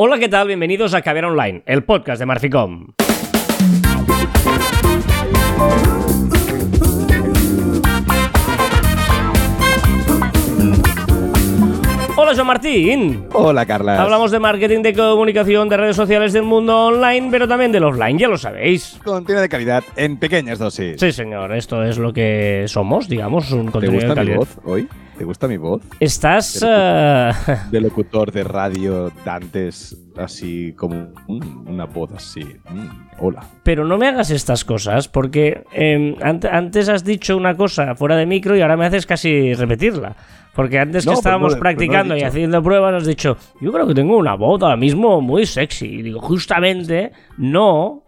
Hola, ¿qué tal? Bienvenidos a Caber Online, el podcast de Marficom. Hola, Joan Martín. Hola, Carla. Hablamos de marketing, de comunicación, de redes sociales del mundo online, pero también del offline, ya lo sabéis. Contenido de calidad en pequeñas dosis. Sí, señor, esto es lo que somos, digamos, un ¿Te contenido gusta de mi calidad. voz hoy? ¿Te gusta mi voz? Estás... Pero- eh, De locutor de radio de antes, así como mm, una voz así. mm, hola. pero no me hagas estas cosas, porque eh, ant- antes has dicho una cosa fuera de micro y ahora me haces casi repetirla. Porque antes que No, pues estábamos no, pues no practicando y haciendo pruebas has dicho, yo creo que tengo una voz ahora mismo muy sexy. Y digo, justamente, no.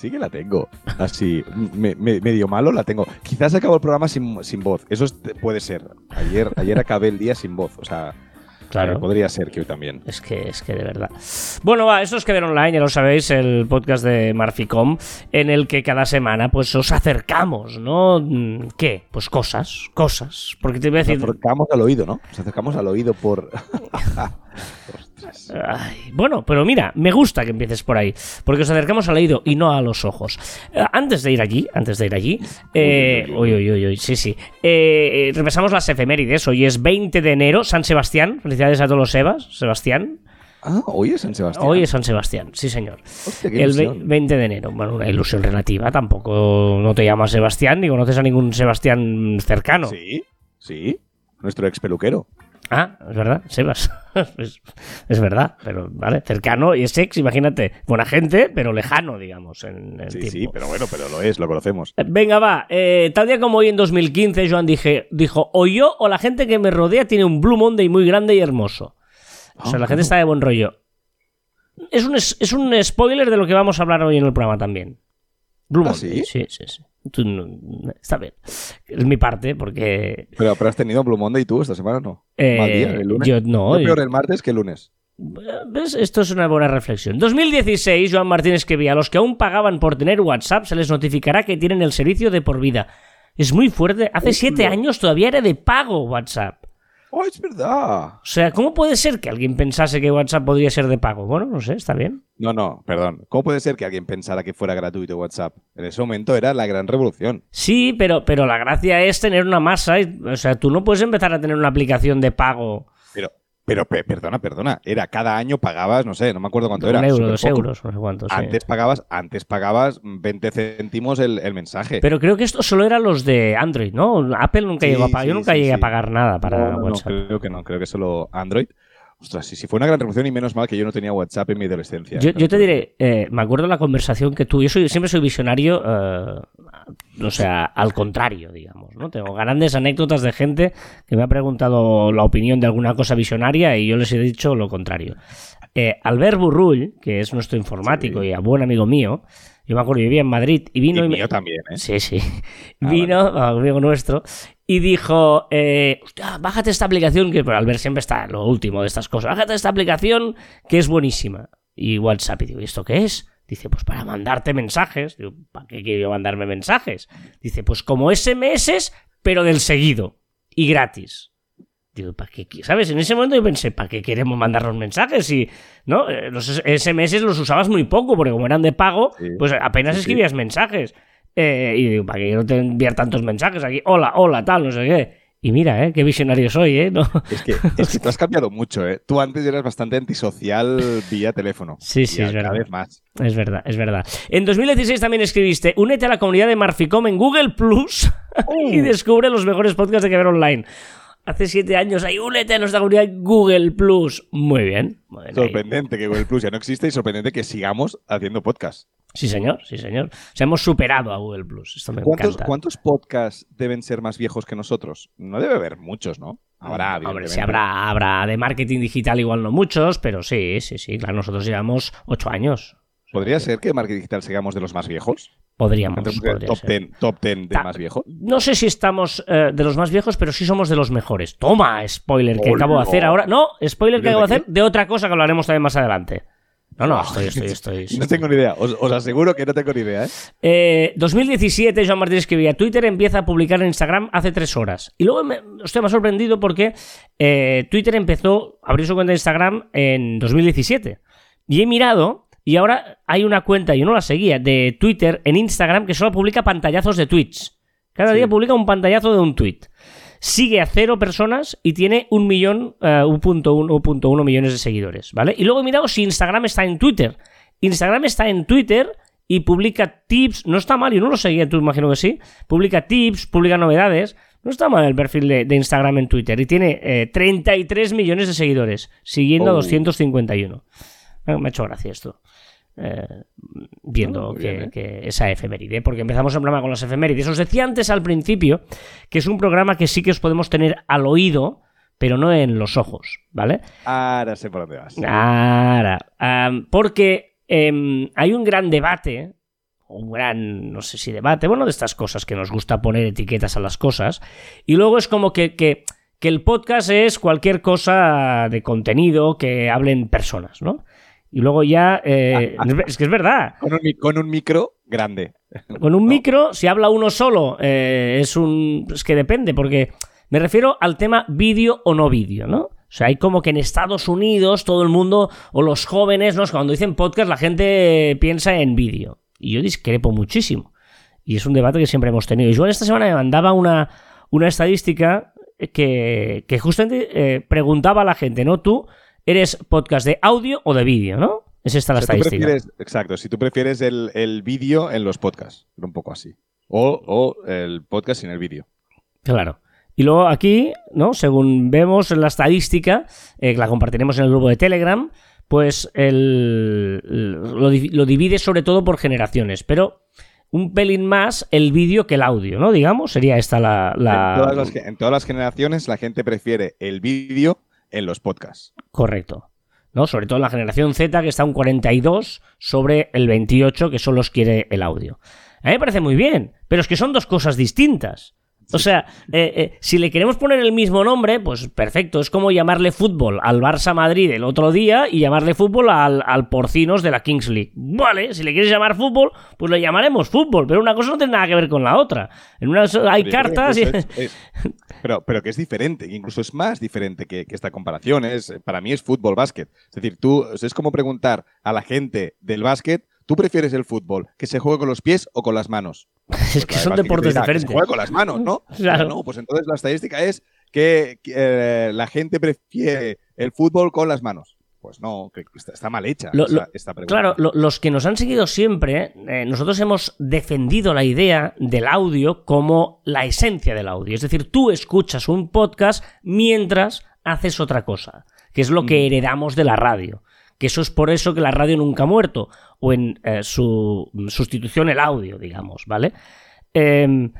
Sí que la tengo. Así, me- me- medio malo la tengo. Quizás acabo el programa sin, sin voz. Eso es- puede ser. Ayer, ayer acabé el día sin voz. O sea, Claro. eh, podría ser que hoy también. Es que, es que de verdad. Bueno, va, esto es que ver online, ya lo sabéis, el podcast de Marficom, en el que cada semana pues os acercamos, ¿no? Mm, ¿Qué? Pues cosas, cosas. Porque te voy a Nos decir. acercamos al oído, ¿no? Nos acercamos al oído por. Ay, bueno, pero mira, me gusta que empieces por ahí, porque os acercamos al oído y no a los ojos. Eh, antes de ir allí, antes de ir allí, eh, uy, uy, uy, uy, sí, sí, Eh, eh, repasamos las efemérides. Hoy es 20 de enero, San Sebastián. Felicidades a todos los Sebas, Sebastián. Ah, hoy es San Sebastián. Hoy es San Sebastián, sí, señor. Hostia, El ve- ilusión. 20 de enero. Bueno, una ilusión relativa. Tampoco no te llamas Sebastián ni conoces a ningún Sebastián cercano. Sí, sí. Nuestro ex peluquero. Ah, es verdad, Sebas. es, es verdad, pero vale, cercano y es ex, imagínate. Buena gente, pero lejano, digamos, en el Sí, tiempo. sí, pero bueno, pero lo es, lo conocemos. Eh, Venga, va. eh, tal día como hoy en 2015, Joan dije, dijo, o yo o la gente que me rodea tiene un Blue Monday muy grande y hermoso. O sea, la gente está de buen rollo. Es un, es, es un spoiler de lo que vamos a hablar hoy en el programa también. Blue ¿Ah, Monday. sí? Sí, sí, sí. Tú no- está bien. Es mi parte, porque... Pero, pero has tenido Blue Monday tú esta semana, ¿no? eh, Mal día, el lunes. Yo no. Fue peor el martes que el lunes. ¿Ves? Esto es una buena reflexión. 2016, Joan Martín escribía, a los que aún pagaban por tener WhatsApp se les notificará que tienen el servicio de por vida. Es muy fuerte. Hace siete años todavía era de pago WhatsApp. ¡Oh, es verdad! O sea, ¿cómo puede ser que alguien pensase que WhatsApp podría ser de pago? Bueno, no sé, está bien. No, no, perdón. ¿Cómo puede ser que alguien pensara que fuera gratuito WhatsApp? En ese momento era la gran revolución. Sí, pero, pero la gracia es tener una masa. y- O sea, tú no puedes empezar a tener una aplicación de pago. Pero, pero, pe- perdona, perdona. Era cada año pagabas, no sé, no me acuerdo cuánto Un era. euro, superpoco. dos euros, no sé cuánto. sí. Antes pagabas, antes pagabas 20 céntimos el, el mensaje. Pero creo que esto solo eran los de Android, ¿no? Apple nunca Sí, llegó a pagar. Yo nunca llegué a pagar nada para No, no, no, WhatsApp. creo que no, creo que solo Android. Ostras, sí, sí, fue una gran revolución y menos mal que yo no tenía WhatsApp en mi adolescencia. Yo, yo te diré, eh, me acuerdo la conversación que tú, yo soy, siempre soy visionario, eh, o sea, al contrario, digamos, ¿no? Tengo grandes anécdotas de gente que me ha preguntado la opinión de alguna cosa visionaria y yo les he dicho lo contrario. Eh, Albert Burrull, que es nuestro informático Sí. y a buen amigo mío, yo me acuerdo, yo vivía en Madrid y vino Y y me- mío también, ¿eh? Sí, sí. Ah, Vino, amigo nuestro, y dijo, eh, "Hostia, bájate esta aplicación, que pero Albert siempre está lo último de estas cosas, bájate esta aplicación que es buenísima. Y WhatsApp, y digo, ¿y esto qué es? Dice, pues para mandarte mensajes. Digo, ¿para qué quiero mandarme mensajes? Dice, pues como SMS, pero del seguido. Y gratis. Digo, ¿para qué? ¿Sabes? En ese momento yo pensé, ¿para qué queremos mandarnos mensajes? Y, ¿no? Eh, Los SMS los usabas muy poco, porque como eran de pago, Sí. pues apenas Sí, sí. escribías mensajes. Eh, y digo, ¿para qué no te enviar tantos mensajes aquí? Hola, hola, tal, no sé qué. Y mira, ¿eh? Qué visionario soy, ¿eh? No. Es que, es que tú has cambiado mucho, ¿eh? Tú antes eras bastante antisocial vía teléfono. Sí, sí, es cada verdad. vez más. Es verdad, es verdad. En 2016 también escribiste, únete a la comunidad de Marficom en Google Plus y descubre los mejores podcasts de que ver online. Hace siete años ahí, únete a nuestra comunidad Google Plus. Muy bien. muy bien, ahí. Sorprendente que Google Plus ya no existe y sorprendente que sigamos haciendo podcast. Sí, señor, sí, señor. O sea, hemos superado a Google Plus. Esto me ¿Cuántos, encanta. ¿Cuántos podcasts deben ser más viejos que nosotros? No debe haber muchos, ¿no? Habrá, Hombre, sí, habrá, habrá de marketing digital igual no muchos, pero sí, sí, sí. Claro, nosotros llevamos ocho años. ¿Podría ser que de marketing digital sigamos de los más viejos? Podríamos. Entonces, podría top ser. 10 top 10 de Ta- más viejos. No sé si estamos eh, de los más viejos, pero sí somos de los mejores. Toma, spoiler que acabo de hacer ahora. No, spoiler que ¿De acabo de hacer de otra cosa que hablaremos también más adelante. No, no, estoy, estoy, estoy. no tengo ni idea. Os, os, aseguro que no tengo ni idea, ¿eh? eh 2017, Joan Martín escribía, Twitter empieza a publicar en Instagram hace tres horas. Y luego me, me ha sorprendido porque eh, Twitter empezó a abrir su cuenta de Instagram en 2017. Y he mirado y ahora hay una cuenta, yo no la seguía, de Twitter en Instagram que solo publica pantallazos de tweets. Cada día publica un pantallazo de un tweet. Sigue a cero personas y tiene un millón, uh, 1.1 millones de seguidores, ¿vale? Y luego he mirado si Instagram está en Twitter. Instagram está en Twitter y publica tips, no está mal, yo no lo seguía, tú imagino que sí. Publica tips, publica novedades. No está mal el perfil de, Instagram en Twitter y tiene 33 millones de seguidores, siguiendo a 251. Me ha hecho gracia esto. Eh, viendo ¿eh? que, esa efeméride, porque empezamos el programa con las efemérides. Os decía antes al principio que es un programa que sí que os podemos tener al oído, pero no en los ojos, ¿vale? Ahora sé por dónde vas. Ahora, porque em, hay un gran debate, un gran, no sé si debate, bueno, de estas cosas que nos gusta poner etiquetas a las cosas, y luego es como que, que, que el podcast es cualquier cosa de contenido que hablen personas, ¿no? Y luego ya. Eh, es que es verdad. Con un, micro grande. Con un micro, si habla uno solo, eh, es un. Es que depende, porque me refiero al tema vídeo o no vídeo, ¿no? O sea, hay como que en Estados Unidos todo el mundo, o los jóvenes, ¿no? Cuando dicen podcast, la gente piensa en vídeo. Y yo discrepo muchísimo. Y es un debate que siempre hemos tenido. Y yo esta semana me mandaba una, una estadística que, que justamente eh, preguntaba a la gente, ¿no? Tú eres podcast de audio o de vídeo, ¿no? Es esta la estadística. exacto, si tú prefieres el, vídeo en los podcasts, un poco así. O, el podcast sin el vídeo. Claro. Y luego aquí, ¿no? Según vemos en la estadística, eh, que la compartiremos en el grupo de Telegram, pues el, lo, divide sobre todo por generaciones, pero un pelín más el vídeo que el audio, ¿no? Digamos, sería esta la... en todas las generaciones la gente prefiere el vídeo en los podcasts. Correcto. ¿no? Sobre todo en la generación Z, que está un 42 sobre el 28, que solo quiere el audio. A mí me parece muy bien, pero es que son dos cosas distintas. O sea, eh, eh, si le queremos poner el mismo nombre, pues perfecto. Es como llamarle fútbol al Barça Madrid el otro día y llamarle fútbol al, Porcinos de la Kings League. Vale, si le quieres llamar fútbol, pues lo llamaremos fútbol. Pero una cosa no tiene nada que ver con la otra. En una hay cartas y... pero, pero que es diferente, incluso es más diferente que, esta comparación. Es, para mí es fútbol básquet. Es decir, tú es como preguntar a la gente del básquet ¿Tú prefieres el fútbol que se juegue con los pies o con las manos? es que son deportes diferentes. se juegue con las manos, ¿no? Claro. No, pues entonces la estadística es que, eh, la gente prefiere el fútbol con las manos. Pues no, está, mal hecha esta, pregunta. Claro, los que nos han seguido siempre, eh, nosotros hemos defendido la idea del audio como la esencia del audio. Es decir, tú escuchas un podcast mientras haces otra cosa, que es lo que mm. heredamos de la radio que eso es por eso que la radio nunca ha muerto, o en eh, su sustitución el audio, digamos, ¿vale? Em,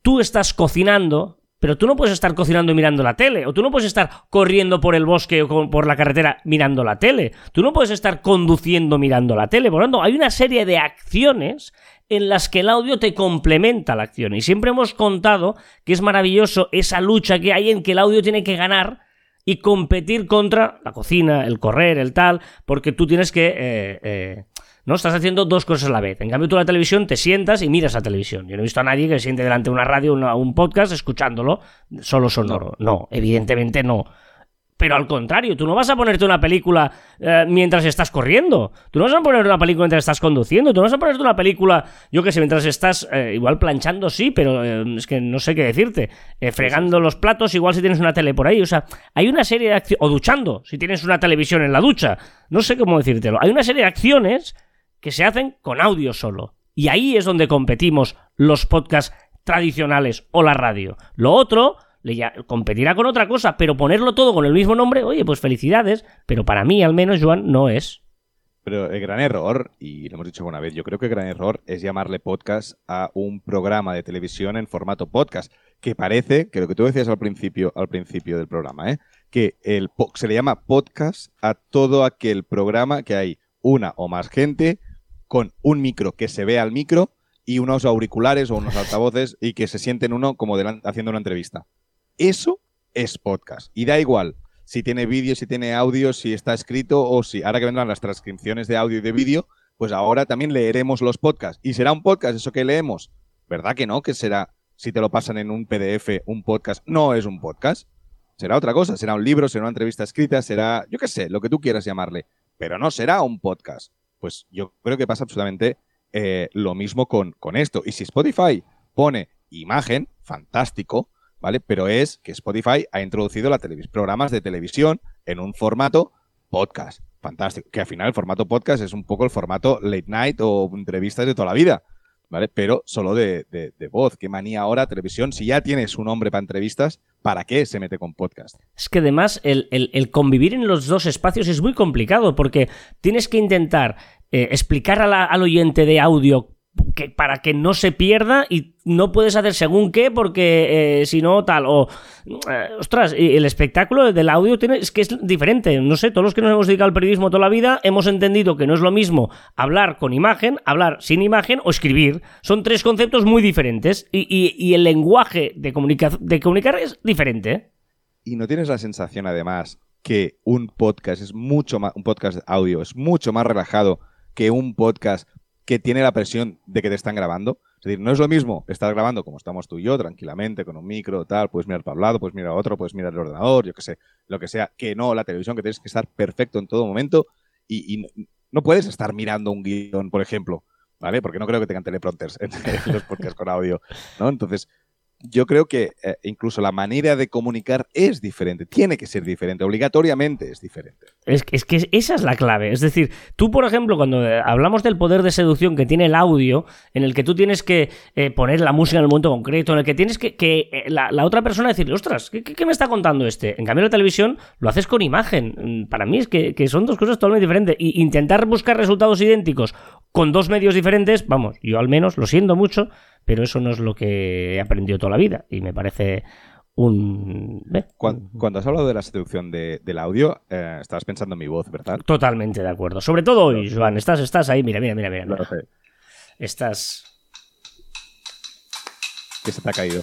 tú estás cocinando, pero tú no puedes estar cocinando mirando la tele, o tú no puedes estar corriendo por el bosque o por la carretera mirando la tele, tú no puedes estar conduciendo mirando la tele, por lo tanto, hay una serie de acciones en las que el audio te complementa la acción, y siempre hemos contado que es maravilloso esa lucha que hay en que el audio tiene que ganar y competir contra la cocina, el correr, el tal, porque tú tienes que... Eh, eh, ¿no? Estás haciendo dos cosas a la vez. En cambio, tú la televisión te sientas y miras a televisión. Yo no he visto a nadie que se siente delante de una radio o un podcast escuchándolo solo sonoro. no, evidentemente no. Pero al contrario, tú no vas a ponerte una película eh, mientras estás corriendo. Tú no vas a poner una película mientras estás conduciendo. Tú no vas a ponerte una película, yo qué sé, mientras estás eh, igual planchando, sí, pero eh, es que no sé qué decirte. fregando los platos, igual si tienes una tele por ahí. O sea, hay una serie de acciones. O duchando, si tienes una televisión en la ducha. No sé cómo decírtelo. Hay una serie de acciones que se hacen con audio solo. Y ahí es donde competimos los podcasts tradicionales o la radio. Lo otro le competirá con otra cosa, pero ponerlo todo con el mismo nombre, oye, pues felicidades, pero para mí al menos, Joan, no es. Pero el gran error, y lo hemos dicho una vez, yo creo que el gran error es llamarle podcast a un programa de televisión en formato podcast, que parece, que lo que tú decías al principio, al principio del programa, ¿eh? que el se le llama podcast a todo aquel programa que hay una o más gente con un micro que se ve al micro y unos auriculares o unos altavoces y que se sienten uno como haciendo una entrevista. Eso es podcast. Y da igual si tiene vídeo, si tiene audio, si está escrito o si ahora que vendrán las transcripciones de audio y de vídeo, pues ahora también leeremos los podcasts. ¿Y será un podcast eso que leemos? ¿Verdad que no? Que será, si te lo pasan en un PDF, un podcast, no es un podcast. Será otra cosa, será un libro, será una entrevista escrita, será, yo qué sé, lo que tú quieras llamarle, pero no será un podcast. Pues yo creo que pasa absolutamente eh, lo mismo con, con esto. Y si Spotify pone imagen, fantástico, ¿vale? Pero es que Spotify ha introducido programas de televisión en un formato podcast. Fantástico. Que al final el formato podcast es un poco el formato late night o entrevistas de toda la vida. ¿Vale? Pero solo de, voz. Qué manía ahora televisión. Si ya tienes un hombre para entrevistas, ¿para qué se mete con podcast? Es que además el, convivir en los dos espacios es muy complicado porque tienes que intentar eh, explicar al oyente de audio que, para que no se pierda y no puedes hacer según qué porque eh, si no tal o eh, ostras el espectáculo del audio tiene, es que es diferente. No sé todos los que nos hemos dedicado al periodismo toda la vida hemos entendido que no es lo mismo hablar con imagen hablar sin imagen o escribir. Son tres conceptos muy diferentes y, el lenguaje de, de comunicar es diferente. Y no tienes la sensación además que un podcast es mucho más un podcast audio es mucho más relajado que un podcast que tiene la presión de que te están grabando. Es decir, no es lo mismo estar grabando como estamos tú y yo, tranquilamente, con un micro, tal, puedes mirar para un lado, puedes mirar a otro, puedes mirar el ordenador, yo qué sé, lo que sea, que no la televisión, que tienes que estar perfecto en todo momento y, no puedes estar mirando un guion, por ejemplo, ¿vale? Porque no creo que tengan teleprompters en, los podcasts con audio, ¿no? Entonces, yo creo que eh, incluso la manera de comunicar es diferente, tiene que ser diferente, obligatoriamente es diferente. Es, es, que esa es la clave. Es decir, tú, por ejemplo, cuando eh, hablamos del poder de seducción que tiene el audio, en el que tú tienes que eh, poner la música en el momento concreto, en el que tienes que, que la, otra persona decirle, ostras, ¿qué, me está contando este? En cambio, la televisión lo haces con imagen. Mm, para mí es que, que son dos cosas totalmente diferentes. Y intentar buscar resultados idénticos con dos medios diferentes, vamos, yo al menos lo siento mucho pero eso no es lo que he aprendido toda la vida y me parece un... Cuando, has hablado de la seducción del audio, eh, estabas pensando en mi voz, ¿verdad? Totalmente de acuerdo. Sobre todo hoy, Joan, estás, estás ahí, mira, mira, mira, mira. Estás... ¿Qué se te ha caído?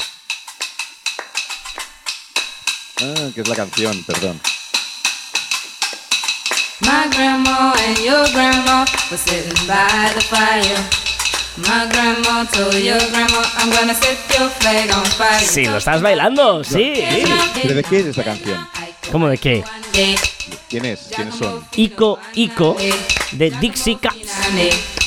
Ah, que es la canción, perdón. My grandma and your grandma were sitting by the fire. Sí, lo estás bailando, sí. ¿Pero de qué es esta canción? ¿Cómo de qué? ¿Quién es? ¿Quiénes son? Ico Ico de Dixie Cats.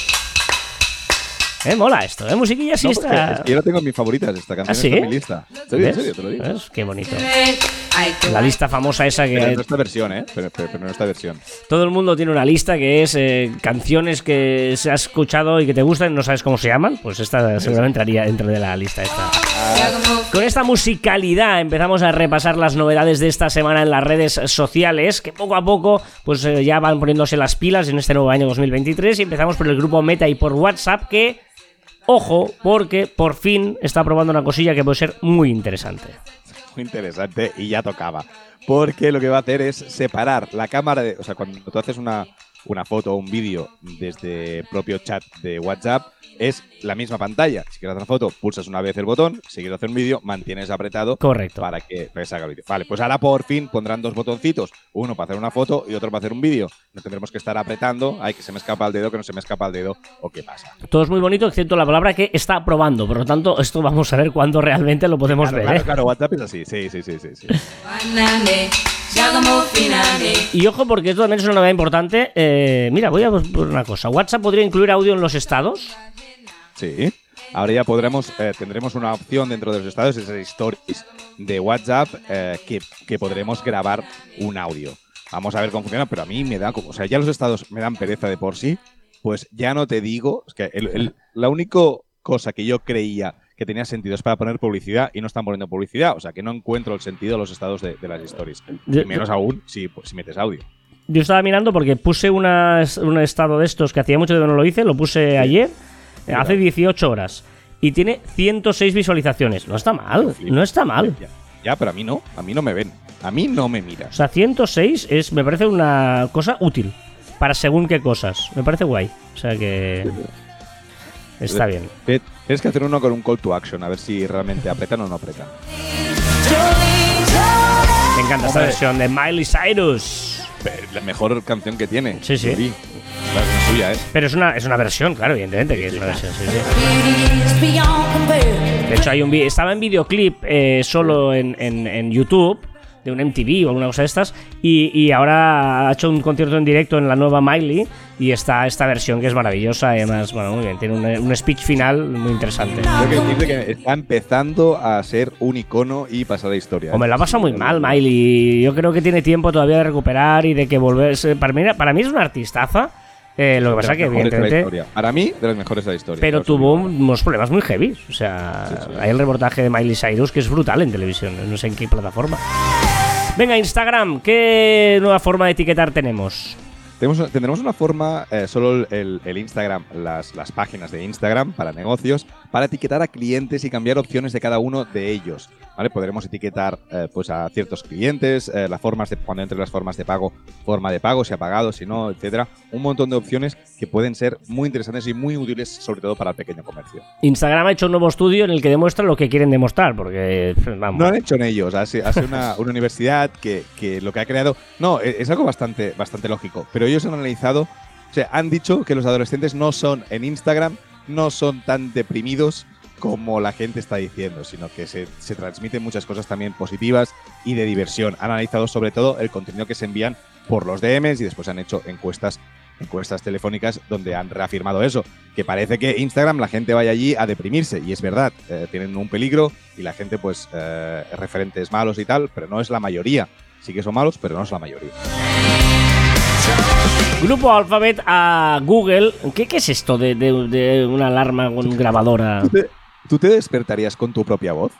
Eh, mola esto, ¿eh? Musiquilla sí está. yo la tengo en mis favoritas, esta canción ¿Ah, ¿sí? en mi lista. ¿En serio, te lo digo. Qué bonito. La lista famosa esa que. Pero en esta versión, ¿eh? Pero, en esta versión. Todo el mundo tiene una lista que es eh, canciones que se ha escuchado y que te gustan y no sabes cómo se llaman. Pues esta seguramente entraría dentro de la lista esta. Con esta musicalidad empezamos a repasar las novedades de esta semana en las redes sociales, que poco a poco pues eh, ya van poniéndose las pilas en este nuevo año 2023 y empezamos por el grupo Meta y por WhatsApp que Ojo, porque por fin está probando una cosilla que puede ser muy interesante. Muy interesante y ya tocaba. Porque lo que va a hacer es separar la cámara de. O sea, cuando tú haces una, una foto o un vídeo desde propio chat de WhatsApp, es la misma pantalla. Si quieres hacer una foto, pulsas una vez el botón, si quieres hacer un vídeo, mantienes apretado Correcto. para que se haga el vídeo. Vale, pues ahora por fin pondrán dos botoncitos, uno para hacer una foto y otro para hacer un vídeo. No tendremos que estar apretando, ay, que se me escapa el dedo, que no se me escapa el dedo, o qué pasa. Todo es muy bonito, excepto la palabra que está probando. Por lo tanto, esto vamos a ver cuándo realmente lo podemos ver. Claro, ¿eh? claro, WhatsApp es así, sí, sí, sí, sí. sí. Y ojo, porque esto también es una novedad importante. Eh, mira, voy a por una cosa. ¿WhatsApp podría incluir audio en los estados? Sí. Ahora ya podremos, eh, tendremos una opción dentro de los estados, esas stories de WhatsApp, eh, que, podremos grabar un audio. Vamos a ver cómo funciona, pero a mí me da como, o sea, ya los estados me dan pereza de por sí, pues ya no te digo, es que la única cosa que yo creía que tenía sentido es para poner publicidad y no están poniendo publicidad, o sea que no encuentro el sentido de los estados de, las stories, y menos aún si, pues, si metes audio. Yo estaba mirando porque puse un estado de estos que hacía mucho que no lo hice, lo puse ayer hace 18 horas. Y tiene 106 visualizaciones. No está mal, no está mal. Ya, pero a mí no, a mí no me ven. A mí no me mira. O sea, 106 es, me parece una cosa útil. Para según qué cosas. Me parece guay. O sea que... Está bien. Tienes que hacer uno con un call to action, a ver si realmente apretan o no apretan. Me encanta esta versión de Miley Cyrus. La mejor canción que tiene. Sí, sí. La es suya, ¿eh? Pero es una, es una versión, claro, evidentemente que es una versión, sí. De hecho, hay un estaba en videoclip eh, solo en, en- en YouTube, de un MTV o alguna cosa de estas, y, y ahora ha hecho un concierto en directo en la nueva Miley, y está esta versión que es maravillosa, y además, bueno, muy bien, tiene un, un speech final muy interesante. Tengo que está empezando a ser un icono y pasar a historia. O me ¿eh? la pasa muy mal, Miley. Yo creo que tiene tiempo todavía de recuperar y de que volverse. Para mí, para mí es una artistaza. Eh, lo que pasa las que, evidentemente. Para mí, de las mejores de la historia. Pero tuvo unos problemas muy heavy. O sea, Sí, sí. hay el reportaje de Miley Cyrus que es brutal en televisión. No sé en qué plataforma. Venga, Instagram, ¿qué nueva forma de etiquetar tenemos? Tenemos- tendremos una forma, eh, solo el, el Instagram, las, las páginas de Instagram para negocios, para etiquetar a clientes y cambiar opciones de cada uno de ellos. ¿vale? Podremos etiquetar eh, pues a ciertos clientes, eh, las formas de, cuando entre las formas de pago, forma de pago, si ha pagado, si no, etcétera. Un montón de opciones que pueden ser muy interesantes y muy útiles, sobre todo para el pequeño comercio. Instagram ha hecho un nuevo estudio en el que demuestra lo que quieren demostrar, porque, vamos. No han hecho en ellos, hace una, una universidad que, que lo que ha creado. No, e- es algo bastante, bastante lógico, pero ellos han analizado, o sea, han dicho que los adolescentes no son en Instagram, no son tan deprimidos como la gente está diciendo, sino que se, se transmiten muchas cosas también positivas y de diversión. Han analizado sobre todo el contenido que se envían por los DMs y después han hecho encuestas encuestas telefónicas donde han reafirmado eso, que parece que Instagram la gente vaya allí a deprimirse, y es verdad, eh, tienen un peligro y la gente pues eh, referentes malos y tal, pero no es la mayoría. Sí que son malos, pero no es la mayoría. Grupo Alphabet a Google. ¿Qué, qué es esto de, de- de una alarma con grabadora? ¿Tú te, tú te despertarías con tu propia voz?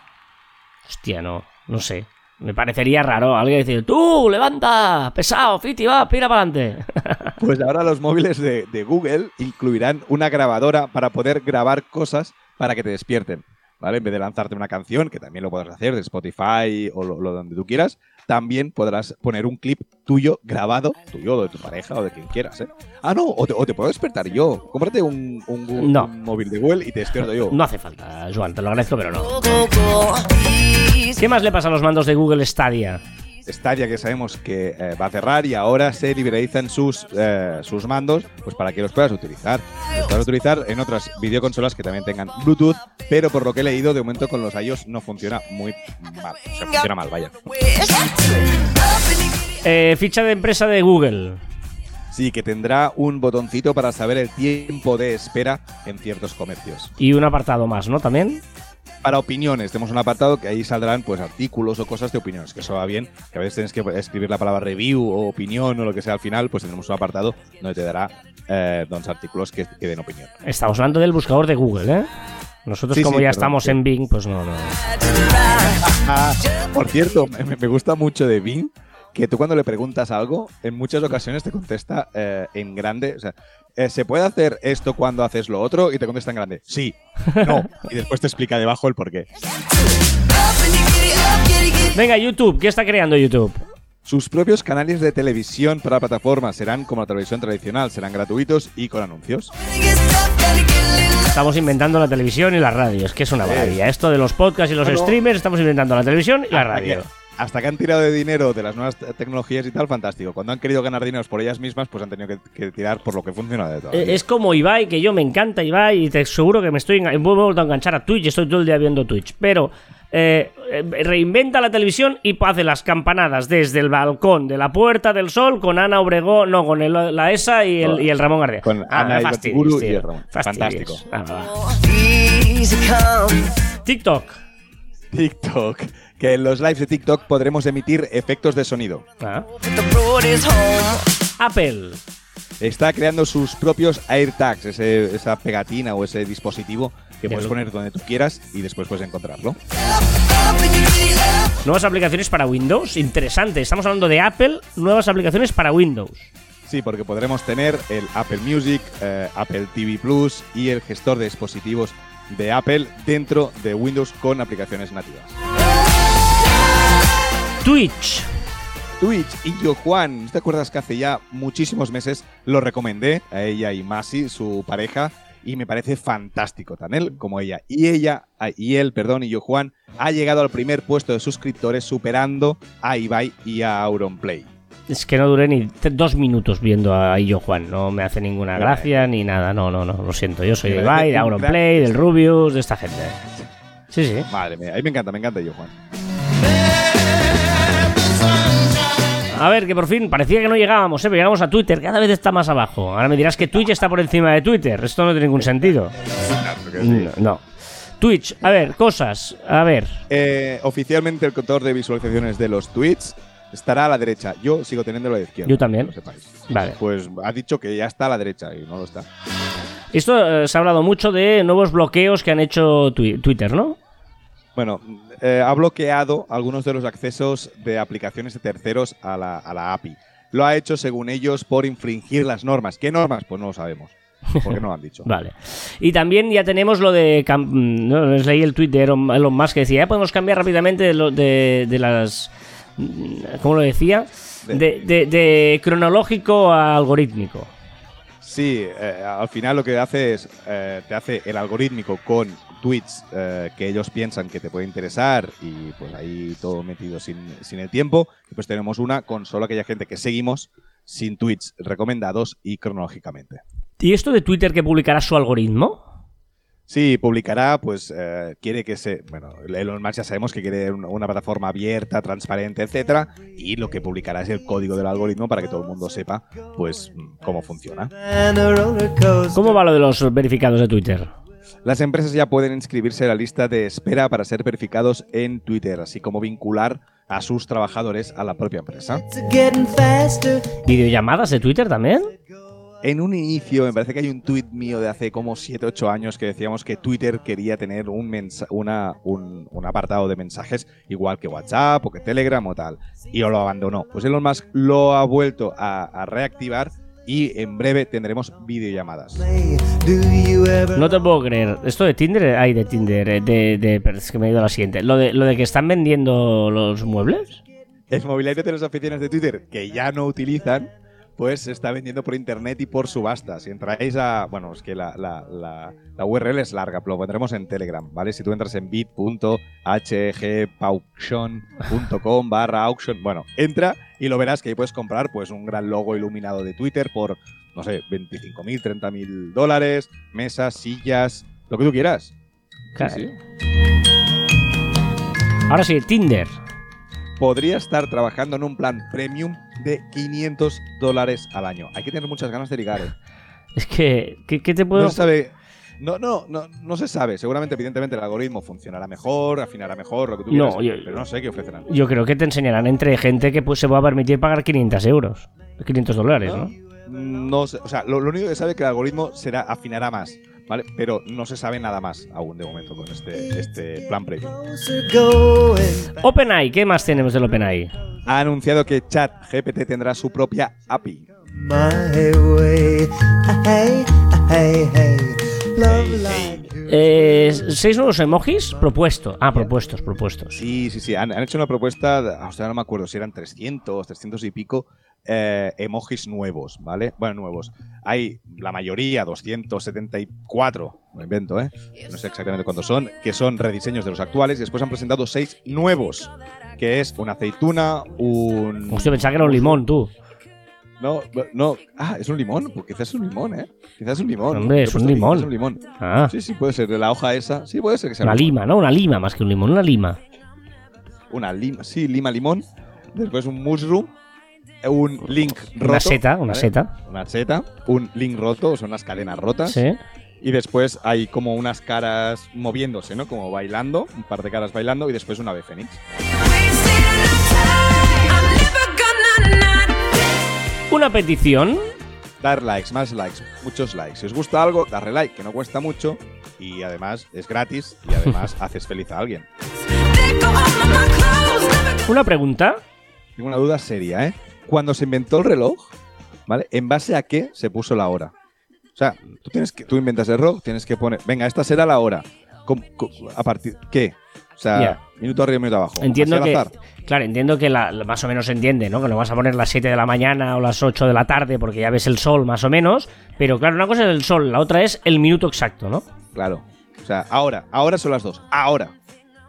Hostia, no, no sé. Me parecería raro alguien decir, tú, levanta, pesado, Fiti, va, pira para adelante. Pues ahora los móviles de, de Google incluirán una grabadora para poder grabar cosas para que te despierten. ¿Vale? En vez de lanzarte una canción, que también lo podrás hacer de Spotify o lo, lo donde tú quieras, también podrás poner un clip tuyo grabado, tuyo o de tu pareja o de quien quieras. ¿eh? Ah, no, o te, o te puedo despertar yo. Cómprate un, un No. un móvil de Google y te despierto yo. No hace falta, Joan, te lo agradezco, pero no. ¿Qué más le pasa a los mandos de Google Stadia? Stadia que sabemos que eh, va a cerrar y ahora se liberalizan sus, eh, sus mandos pues para que los puedas utilizar. Los puedas utilizar en otras videoconsolas que también tengan Bluetooth, pero por lo que he leído, de momento con los iOS no funciona muy mal. O sea, funciona mal, vaya. Eh, ficha de empresa de Google. Sí, que tendrá un botoncito para saber el tiempo de espera en ciertos comercios. Y un apartado más, ¿no? También. Para opiniones, tenemos un apartado que ahí saldrán pues artículos o cosas de opiniones, que eso va bien, que a veces tienes que escribir la palabra review o opinión o lo que sea al final, pues tendremos un apartado donde te dará eh, dos artículos que, que den opinión. Estamos hablando del buscador de Google, ¿eh? Nosotros, Sí, como sí, ya estamos en Bing, pues no, no. Por cierto, me gusta mucho de Bing que tú cuando le preguntas algo, en muchas ocasiones te contesta eh, en grande. O sea, eh, ¿se puede hacer esto cuando haces lo otro? Y te contesta en grande, sí, no. Y después te explica debajo el porqué. Venga, YouTube, ¿qué está creando YouTube? Sus propios canales de televisión para plataformas serán como la televisión tradicional, serán gratuitos y con anuncios. Estamos inventando la televisión y la radio. Es que es una maravilla. Esto de los podcasts y los Bueno. streamers, estamos inventando la televisión y la radio. Hasta que han tirado de dinero de las nuevas te- tecnologías y tal, fantástico. Cuando han querido ganar dinero por ellas mismas, pues han tenido que, que tirar por lo que funciona de todo. Eh, Es como Ibai, que yo me encanta Ibai y te aseguro que me estoy enga- me he vuelto a enganchar a Twitch, estoy todo el día viendo Twitch. Pero eh, eh, reinventa la televisión y hace las campanadas desde el balcón de la Puerta del Sol con Ana Obregón, no, con el- la ESA y el, y el Ramón García. Con Ana me fastidies, Ibarburu y el Ramón. Fantástico. Ah, va, va. TikTok. TikTok. Que en los lives de TikTok podremos emitir efectos de sonido. Ah. Home. Apple. Está creando sus propios AirTags, ese- esa pegatina o ese dispositivo que puedes poner donde tú quieras y después puedes encontrarlo. Nuevas aplicaciones para Windows. Interesante. Estamos hablando de Apple. Nuevas aplicaciones para Windows. Sí, porque podremos tener el Apple Music, eh, Apple TV Plus y el gestor de dispositivos de Apple dentro de Windows con aplicaciones nativas. Twitch. Twitch y yo, Juan, ¿no ¿te acuerdas que hace ya muchísimos meses lo recomendé a ella y Masi, su pareja? y me parece fantástico, tan él como ella. Y ella, ah, y él, perdón, y yo, Juan, ha llegado al primer puesto de suscriptores superando a Ibai y a Auronplay. Es que no duré ni dos minutos viendo a Illo Juan. No me hace ninguna gracia ni nada. No, no, no. Lo siento. Yo soy de Ibai, de Auronplay, del Rubius, de esta gente. Sí, sí. Madre mía, a mí me encanta, me encanta yo, Juan. A ver, que por fin parecía que no llegábamos, ¿eh? Pero llegamos a Twitter. Cada vez está más abajo. Ahora me dirás que Twitch está por encima de Twitter. Esto no tiene ningún sentido. No. no. Twitch, a ver, cosas. A ver. Eh, oficialmente el contador de visualizaciones de los tweets estará a la derecha. Yo sigo teniéndolo a la izquierda. Yo también. que lo sepáis. Vale. Pues ha dicho que ya está a la derecha y no lo está. Esto eh, se ha hablado mucho de nuevos bloqueos que han hecho Twi- Twitter, ¿no? Bueno, eh, ha bloqueado algunos de los accesos de aplicaciones de terceros a la, a la API. Lo ha hecho, según ellos, por infringir las normas. ¿Qué normas? Pues no lo sabemos. Porque no lo han dicho. Vale. Y también ya tenemos lo de. No, les leí el tweet de Elon, Musk que decía: ya podemos cambiar rápidamente de, lo- de, de las. ¿Cómo lo decía? De, de- de cronológico a algorítmico. Sí, eh, al final lo que hace es, eh, te hace el algorítmico con tweets eh, que ellos piensan que te puede interesar y pues ahí todo metido sin, sin el tiempo. Y pues tenemos una con solo aquella gente que seguimos sin tweets recomendados y cronológicamente. ¿Y esto de Twitter que publicará su algoritmo? Sí, publicará, pues eh, quiere que se. Bueno, Elon Musk ya sabemos que quiere una, una plataforma abierta, transparente, etcétera, y lo que publicará es el código del algoritmo para que todo el mundo sepa, pues, cómo funciona. ¿Cómo va lo de los verificados de Twitter? Las empresas ya pueden inscribirse a la lista de espera para ser verificados en Twitter, así como vincular a sus trabajadores a la propia empresa. ¿Videollamadas de Twitter también? En un inicio, me parece que hay un tuit mío de hace como 7-8 años que decíamos que Twitter quería tener un, mensa- una- un, un apartado de mensajes igual que WhatsApp o que Telegram o tal, y lo abandonó. Pues Elon Musk lo ha vuelto a, a reactivar y en breve tendremos videollamadas. No te puedo creer. Esto de Tinder, ay, de Tinder, eh, de, de, pero es que me he ido a la siguiente. Lo de, lo de que están vendiendo los muebles. El mobiliario de las oficinas de Twitter que ya no utilizan, pues se está vendiendo por internet y por subasta. Si entráis a. Bueno, es que la, la- la- la URL es larga, pero lo pondremos en Telegram, ¿vale? Si tú entras en bit.hgpauction.com barra auction, bueno, entra y lo verás que ahí puedes comprar pues un gran logo iluminado de Twitter por, no sé, 25.000, 30.000 dólares, mesas, sillas, lo que tú quieras. Caray. Ahora sí, Tinder. podría estar trabajando en un plan premium de 500 dólares al año. Hay que tener muchas ganas de ligar, ¿eh? Es que, ¿qué, qué te puedo...? No se sabe. No, no, no, no se sabe. Seguramente, evidentemente, el algoritmo funcionará mejor, afinará mejor, lo que tú No, quieras. yo- pero no sé qué ofrecerán. Yo creo que te enseñarán entre gente que pues, se va a permitir pagar 500 euros. 500 dólares, ¿no? No sé, o sea, lo, lo único que sabe es que el algoritmo será, afinará más, ¿vale? Pero no se sabe nada más aún de momento con este, este plan premium. OpenAI, ¿qué más tenemos del OpenAI? Ha anunciado que ChatGPT tendrá su propia API. Eh, ¿Seis nuevos emojis? Propuesto. Ah, propuestos, propuestos. Sí, sí, sí. Han, han hecho una propuesta, sea, no me acuerdo si eran 300, 300 y pico eh, emojis nuevos, ¿vale? Bueno, nuevos. Hay la mayoría, 274, lo invento, ¿eh? No sé exactamente cuántos son, que son rediseños de los actuales y después han presentado seis nuevos, que es una aceituna, un... Hostia, pensaba que era un limón, tú. No, no, ah, es un limón, pues quizás es un limón, ¿eh? Quizás es un limón. Hombre, es un limón. Es un limón. Ah, Sí, sí, puede ser. De la hoja esa, sí, puede ser que sea una lima, ¿no? Una lima más que un limón, una lima. una lima, sí, lima limón, después un mushroom, un link roto. Una seta, una ¿vale? seta. Una seta, un link roto, o sea, unas cadenas rotas. Sí. Y después hay como unas caras moviéndose, ¿no? Como bailando, un par de caras bailando y después un ave fénix. Una petición. Dar likes, más likes, muchos likes. Si os gusta algo, darle like, que no cuesta mucho y además es gratis y además haces feliz a alguien. Una pregunta. Tengo una duda seria, ¿eh? Cuando se inventó el reloj, ¿vale? ¿En base a qué se puso la hora? O sea, tú tienes que, tú inventas el reloj, tienes que poner, venga, esta será la hora. ¿Cómo- cómo- ¿A partir qué? O sea, minuto arriba, minuto abajo. Entiendo que, claro, entiendo que la, la- más o menos se entiende, ¿no? Que no vas a poner las 7 de la mañana o las 8 de la tarde porque ya ves el sol más o menos, pero claro, una cosa es el sol, la otra es el minuto exacto, ¿no? Claro. O sea, ahora, ahora son las dos. Ahora.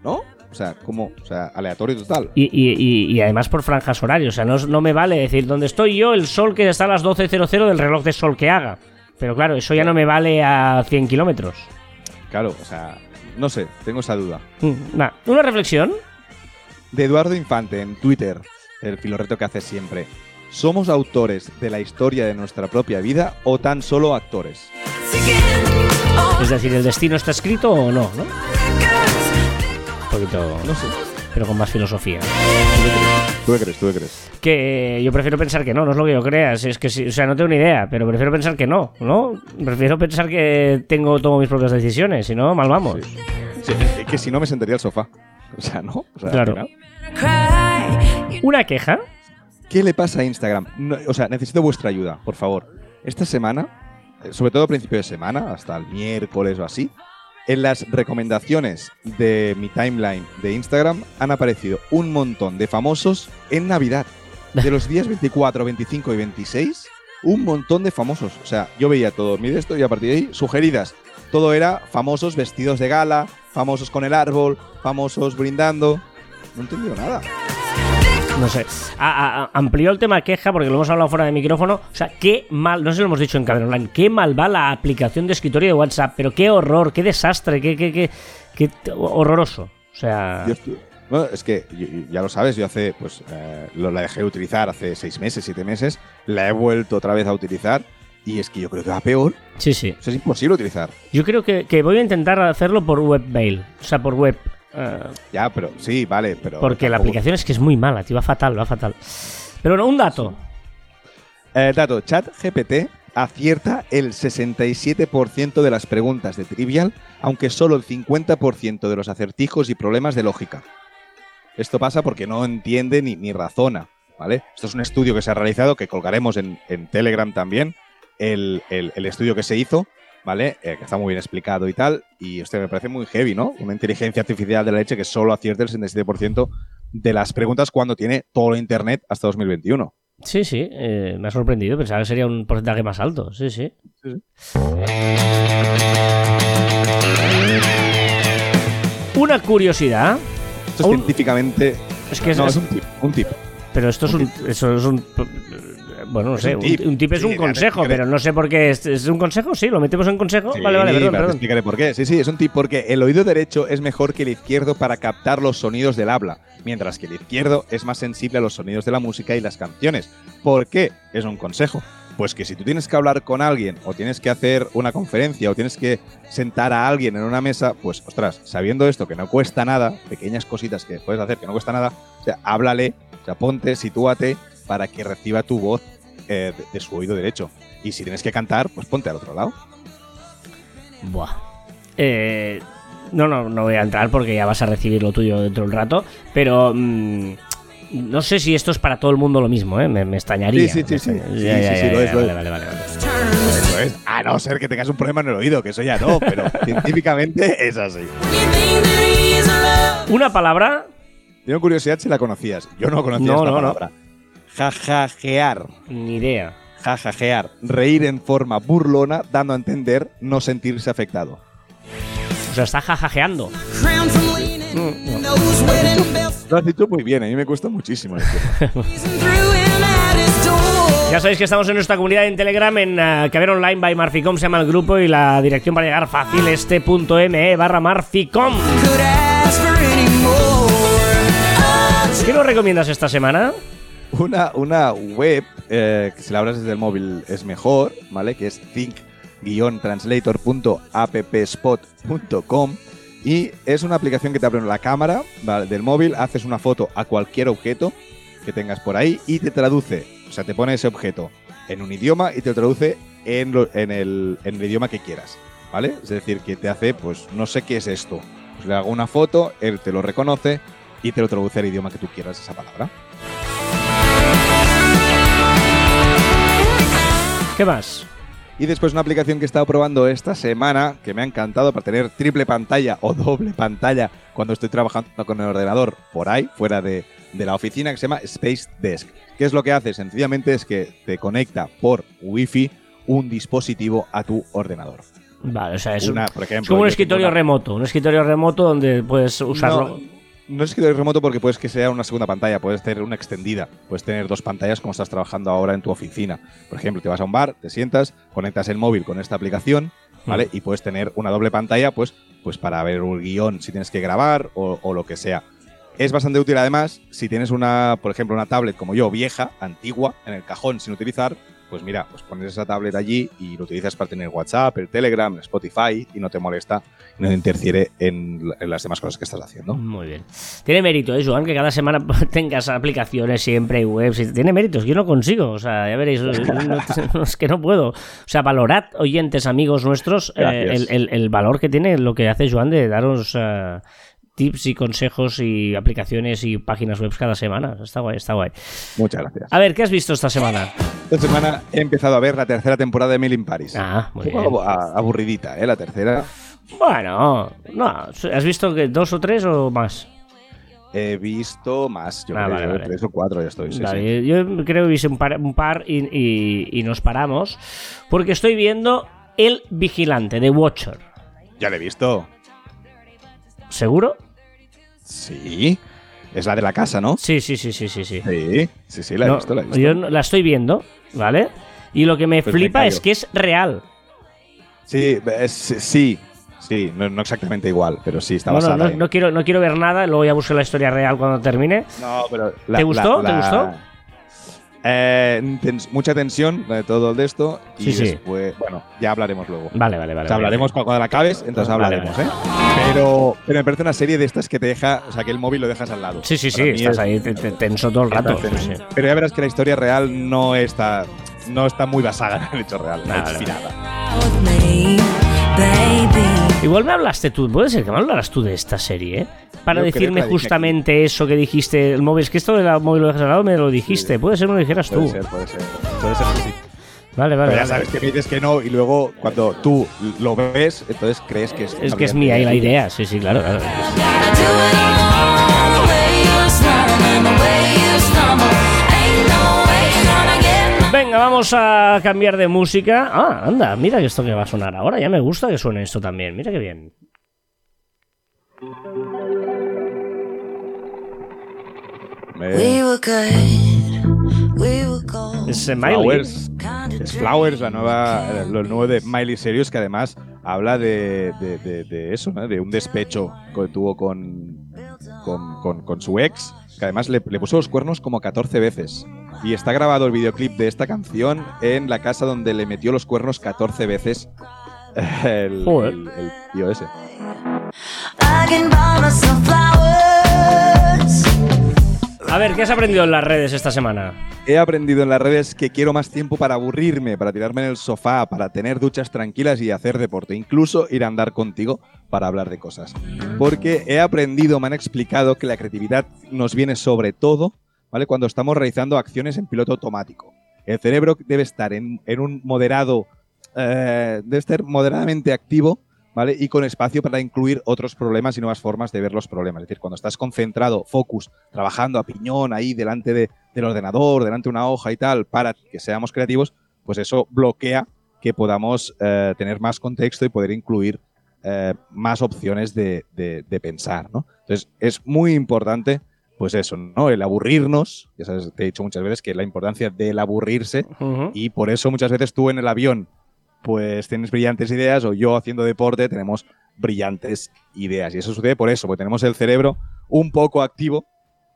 ¿No? O sea, como, o sea, aleatorio total. Y, y- y- y además por franjas horarias, o sea, no, no me vale decir dónde estoy yo, el sol que está a las 12.00 del reloj de sol que haga. Pero claro, eso ya no me vale a 100 kilómetros. Claro, o sea, no sé, tengo esa duda. Mm, nah. Una reflexión. De Eduardo Infante en Twitter, el filorreto que hace siempre. ¿Somos autores de la historia de nuestra propia vida o tan solo actores? Es decir, ¿el destino está escrito o no? ¿no? Un poquito, No sé. Pero con más filosofía. ¿Tú qué crees? ¿Tú qué crees? Que yo prefiero pensar que no, no es lo que yo crea. si Es que, sí, o sea, no tengo ni idea, pero prefiero pensar que no, ¿no? Prefiero pensar que tengo, tomo mis propias decisiones, si no, mal vamos. Sí. Sí, es que si no me sentaría al sofá. O sea, ¿no? O sea, Claro. final. Una queja. ¿Qué le pasa a Instagram? No, o sea, necesito vuestra ayuda, por favor. Esta semana, eh, sobre todo a principio de semana, hasta el miércoles o así, en las recomendaciones de mi timeline de Instagram han aparecido un montón de famosos en Navidad. De los días 24, 25 y 26, un montón de famosos. O sea, yo veía todo mi esto y a partir de ahí, sugeridas. Todo era famosos vestidos de gala, famosos con el árbol, famosos brindando. No he entendido nada. No sé. A- a- amplió el tema queja porque lo hemos hablado fuera de micrófono. O sea, qué mal, no sé si lo hemos dicho en Caber Online, qué mal va la aplicación de escritorio de WhatsApp, pero qué horror, qué desastre, qué, qué, qué, qué horroroso. O sea, bueno, es que ya lo sabes, yo hace, pues, eh, lo, la dejé de utilizar hace seis meses, siete meses, la he vuelto otra vez a utilizar y es que yo creo que va peor. sí, sí. O sea, es imposible utilizar. Yo creo que, que voy a intentar hacerlo por webmail, o sea, por web. Ya, pero sí, vale, pero. porque la aplicación es que es muy mala, tío, va fatal, va fatal. Pero bueno, un dato. Eh, dato: ChatGPT acierta el 67% de las preguntas de Trivial, aunque solo el 50% de los acertijos y problemas de lógica. Esto pasa porque no entiende ni, ni razona, ¿vale? Esto es un estudio que se ha realizado, que colgaremos en, en Telegram también, el, el- el estudio que se hizo, ¿vale? Eh, que está muy bien explicado y tal, y esto me parece muy heavy, ¿no? Una inteligencia artificial de la leche que solo acierta el 67% de las preguntas cuando tiene todo el Internet hasta 2021. Sí, sí, eh, me ha sorprendido, pensaba que sería un porcentaje más alto, sí, sí. Sí, Una curiosidad, Esto es Un- científicamente... es que es, no, es- es un tip, un tip. pero esto es un, eso es un, bueno, no Es sé, un tip. un tip es Sí, un consejo, pero no sé por qué es, es un consejo, sí, lo metemos en consejo, Sí, vale, vale, perdón, ahora te perdón. explicaré por qué. Sí, sí, es un tip porque el oído derecho es mejor que el izquierdo para captar los sonidos del habla, mientras que el izquierdo es más sensible a los sonidos de la música y las canciones. ¿Por qué? Es un consejo. Pues que si tú tienes que hablar con alguien o tienes que hacer una conferencia o tienes que sentar a alguien en una mesa, pues ostras, sabiendo esto que no cuesta nada, pequeñas cositas que puedes hacer que no cuesta nada, o sea, háblale, o sea, ponte, sitúate para que reciba tu voz eh, de, de su oído derecho. Y si tienes que cantar, pues ponte al otro lado. Buah. Eh, no, no, no voy a entrar porque ya vas a recibir lo tuyo dentro de un rato, pero mm, no sé si esto es para todo el mundo lo mismo, ¿eh? Me, me extrañaría. Sí, sí, sí. Eso es. A no ser que tengas un problema en el oído, que eso ya no, pero científicamente es así. Una palabra, Tengo curiosidad si la conocías. Yo no conocía No, esta no, no. Jajajear. ni idea. Jajajear. Reír en forma burlona, dando a entender no sentirse afectado. O sea, está jajajeando. Lo has dicho muy bien, a mí me cuesta muchísimo esto. Ya sabéis que estamos en nuestra comunidad en Telegram, en uh, Caber Online by Marficom se llama el grupo y la dirección para llegar fácil este punto me barra Marficom. ¿Qué nos recomiendas esta semana? Una, una web eh, que si la abres desde el móvil es mejor, ¿vale? Que es think-translator.appspot.com y es una aplicación que te abre la cámara del móvil, haces una foto a cualquier objeto que tengas por ahí y te traduce, o sea, te pone ese objeto en un idioma y te lo traduce en, en el, en el idioma que quieras, ¿vale? Es decir, que te hace, pues, no sé qué es esto. Pues le hago una foto, él te lo reconoce y te lo traduce al idioma que tú quieras esa palabra. ¿Qué más? Y después una aplicación que he estado probando esta semana, que me ha encantado para tener triple pantalla o doble pantalla cuando estoy trabajando con el ordenador por ahí, fuera de, de la oficina, que se llama Space Desk. ¿Qué es lo que hace? Sencillamente es que te conecta por Wi-Fi un dispositivo a tu ordenador. Vale, o sea, es, Una, un- por es como un escritorio una- remoto. Un escritorio remoto donde puedes usarlo. No, no es escritorio remoto porque puedes que sea una segunda pantalla, puedes tener una extendida, puedes tener dos pantallas como estás trabajando ahora en tu oficina. Por ejemplo, te vas a un bar, te sientas, conectas el móvil con esta aplicación, ¿vale? Y puedes tener una doble pantalla, pues, pues para ver un guion si tienes que grabar o, o lo que sea. Es bastante útil además si tienes una, por ejemplo, una tablet como yo, vieja, antigua, en el cajón sin utilizar, pues mira, pues pones esa tablet allí y lo utilizas para tener WhatsApp, el Telegram, el Spotify y no te molesta, no te interfiere en, en las demás cosas que estás haciendo. Muy bien. Tiene mérito, ¿eh, Joan? Que cada semana tengas aplicaciones siempre y webs. Tiene méritos. Yo no consigo. O sea, ya veréis. no- es que no puedo. O sea, valorad, oyentes, amigos nuestros, eh, Gracias. el, el- el valor que tiene lo que hace Joan de daros eh, tips y consejos y aplicaciones y páginas web cada semana. Está guay, está guay. Muchas gracias. A ver, ¿qué has visto esta semana? Esta semana he empezado a ver la tercera temporada de Emily in Paris. Ah, muy bien. aburridita, ¿eh? La tercera. Bueno, no. ¿Has visto que dos o tres o más? He visto más, yo Ah, creo, vale, vale. tres o cuatro ya estoy. sí, Yo creo que hice un par, un par y, y- y nos paramos porque estoy viendo El Vigilante de Watcher. Ya la he visto. ¿Seguro? Sí. Es la de la casa, ¿no? Sí, sí, sí, sí, sí. sí. Sí, sí, sí, la he No, visto, la he visto. Yo la estoy viendo, ¿vale? Y lo que me Pues me flipa callo. es que es real. Sí, es- sí, sí, no, no exactamente igual, pero sí está Bueno, basada no, no quiero, no quiero ver nada, luego ya busco la historia real cuando termine. No, pero la- ¿Te gustó? la- ¿Te gustó? Eh, tens- mucha tensión de todo de esto y Sí, sí. después, bueno, ya hablaremos luego. Vale, vale, vale. O sea, hablaremos cu- cuando la acabes, entonces hablaremos, vale. ¿eh? Pero, pero me parece una serie de estas que te deja, o sea, que el móvil lo dejas al lado. Sí, sí, sí, Para estás es- ahí te- te- tenso todo el rato. Sí. Pero ya verás que la historia real no está, no está muy basada en el hecho real, Vale, inspirada. Igual me hablaste tú, puede ser que me hablaras tú de esta serie, ¿eh? Para Yo decirme justamente eso que dijiste, el móvil, es que esto del móvil lo dejas al lado, me lo dijiste, puede ser que me lo dijeras Puede tú. ser, puede ser. Puede ser sí. Vale, vale. Pero ya sabes que me dices que no y luego cuando tú lo ves, entonces crees que es Es que es mía la idea, sí, sí, claro. claro. No Venga, vamos a cambiar de música. Ah, anda, mira que esto que va a sonar ahora. Ya me gusta que suene esto también. Mira qué bien. Es Miley. Flowers. Es Flowers, la nueva, lo nuevo de Miley Cyrus, que además habla de, de- de- de eso, ¿no? de un despecho que tuvo con, con, con- con su ex, que además le, le puso los cuernos como 14 veces. Y está grabado el videoclip de esta canción en la casa donde le metió los cuernos 14 veces el, el- el tío ese. I can buy. A ver, ¿qué has aprendido en las redes esta semana? He aprendido en las redes que quiero más tiempo para aburrirme, para tirarme en el sofá, para tener duchas tranquilas y hacer deporte, incluso ir a andar contigo para hablar de cosas. Porque he aprendido, me han explicado que la creatividad nos viene sobre todo, ¿vale? Cuando estamos realizando acciones en piloto automático. El cerebro debe estar en, un moderado, eh, debe estar moderadamente activo, ¿vale? Y con espacio para incluir otros problemas y nuevas formas de ver los problemas. Es decir, cuando estás concentrado, focus, trabajando a piñón ahí delante de, del ordenador, delante de una hoja y tal, para que seamos creativos, pues eso bloquea que podamos eh, tener más contexto y poder incluir eh, más opciones de, de- de pensar, ¿no? Entonces, es muy importante, pues eso, ¿no? El aburrirnos, ya sabes, te he dicho muchas veces que la importancia del aburrirse Ujú. y por eso muchas veces tú en el avión pues tienes brillantes ideas o yo haciendo deporte tenemos brillantes ideas. Y eso sucede por eso, porque tenemos el cerebro un poco activo,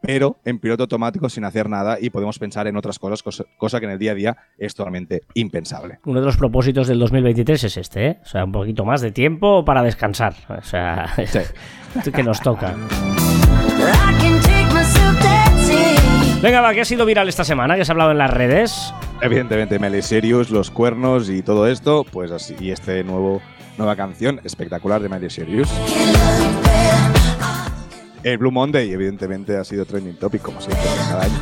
pero en piloto automático sin hacer nada y podemos pensar en otras cosas, cosa, cosa que en el día a día es totalmente impensable. Uno de los propósitos del 2023 es este, ¿eh? O sea, un poquito más de tiempo para descansar. O sea, que nos toca. Venga, va, ¿qué ha sido viral esta semana? ¿Qué has hablado en las redes? Evidentemente, Cyrus, los cuernos y todo esto, pues así, y este nuevo nueva canción espectacular de Cyrus. El Blue Monday, evidentemente, ha sido trending topic, como siempre, cada año.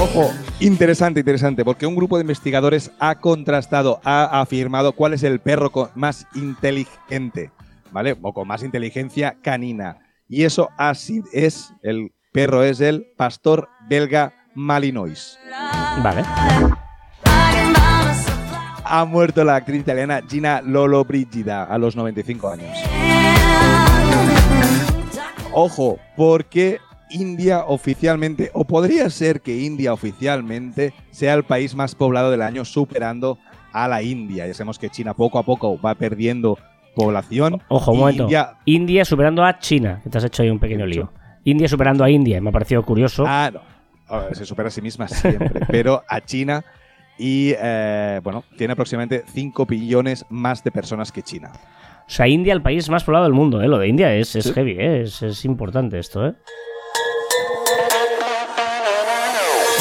Ojo, interesante, interesante, porque un grupo de investigadores ha contrastado, ha afirmado cuál es el perro más inteligente, ¿vale? O con más inteligencia canina. Y eso así es, el perro es el pastor belga Malinois. Vale. Ha muerto la actriz italiana Gina Lollobrigida a los 95 años. Ojo, porque India oficialmente, o podría ser que India oficialmente sea el país más poblado del año, superando a la India. Ya sabemos que China poco a poco va perdiendo población. Ojo, un momento. India- India superando a China, te has hecho ahí un pequeño lío. India superando a India, me ha parecido curioso. Ah, no. A ver, se supera a sí misma siempre, pero a China y, eh, bueno, tiene aproximadamente 5 billones más de personas que China. O sea, India el país más poblado del mundo, ¿eh? Lo de India es, es Sí. heavy, ¿eh? Es, es importante esto, ¿eh?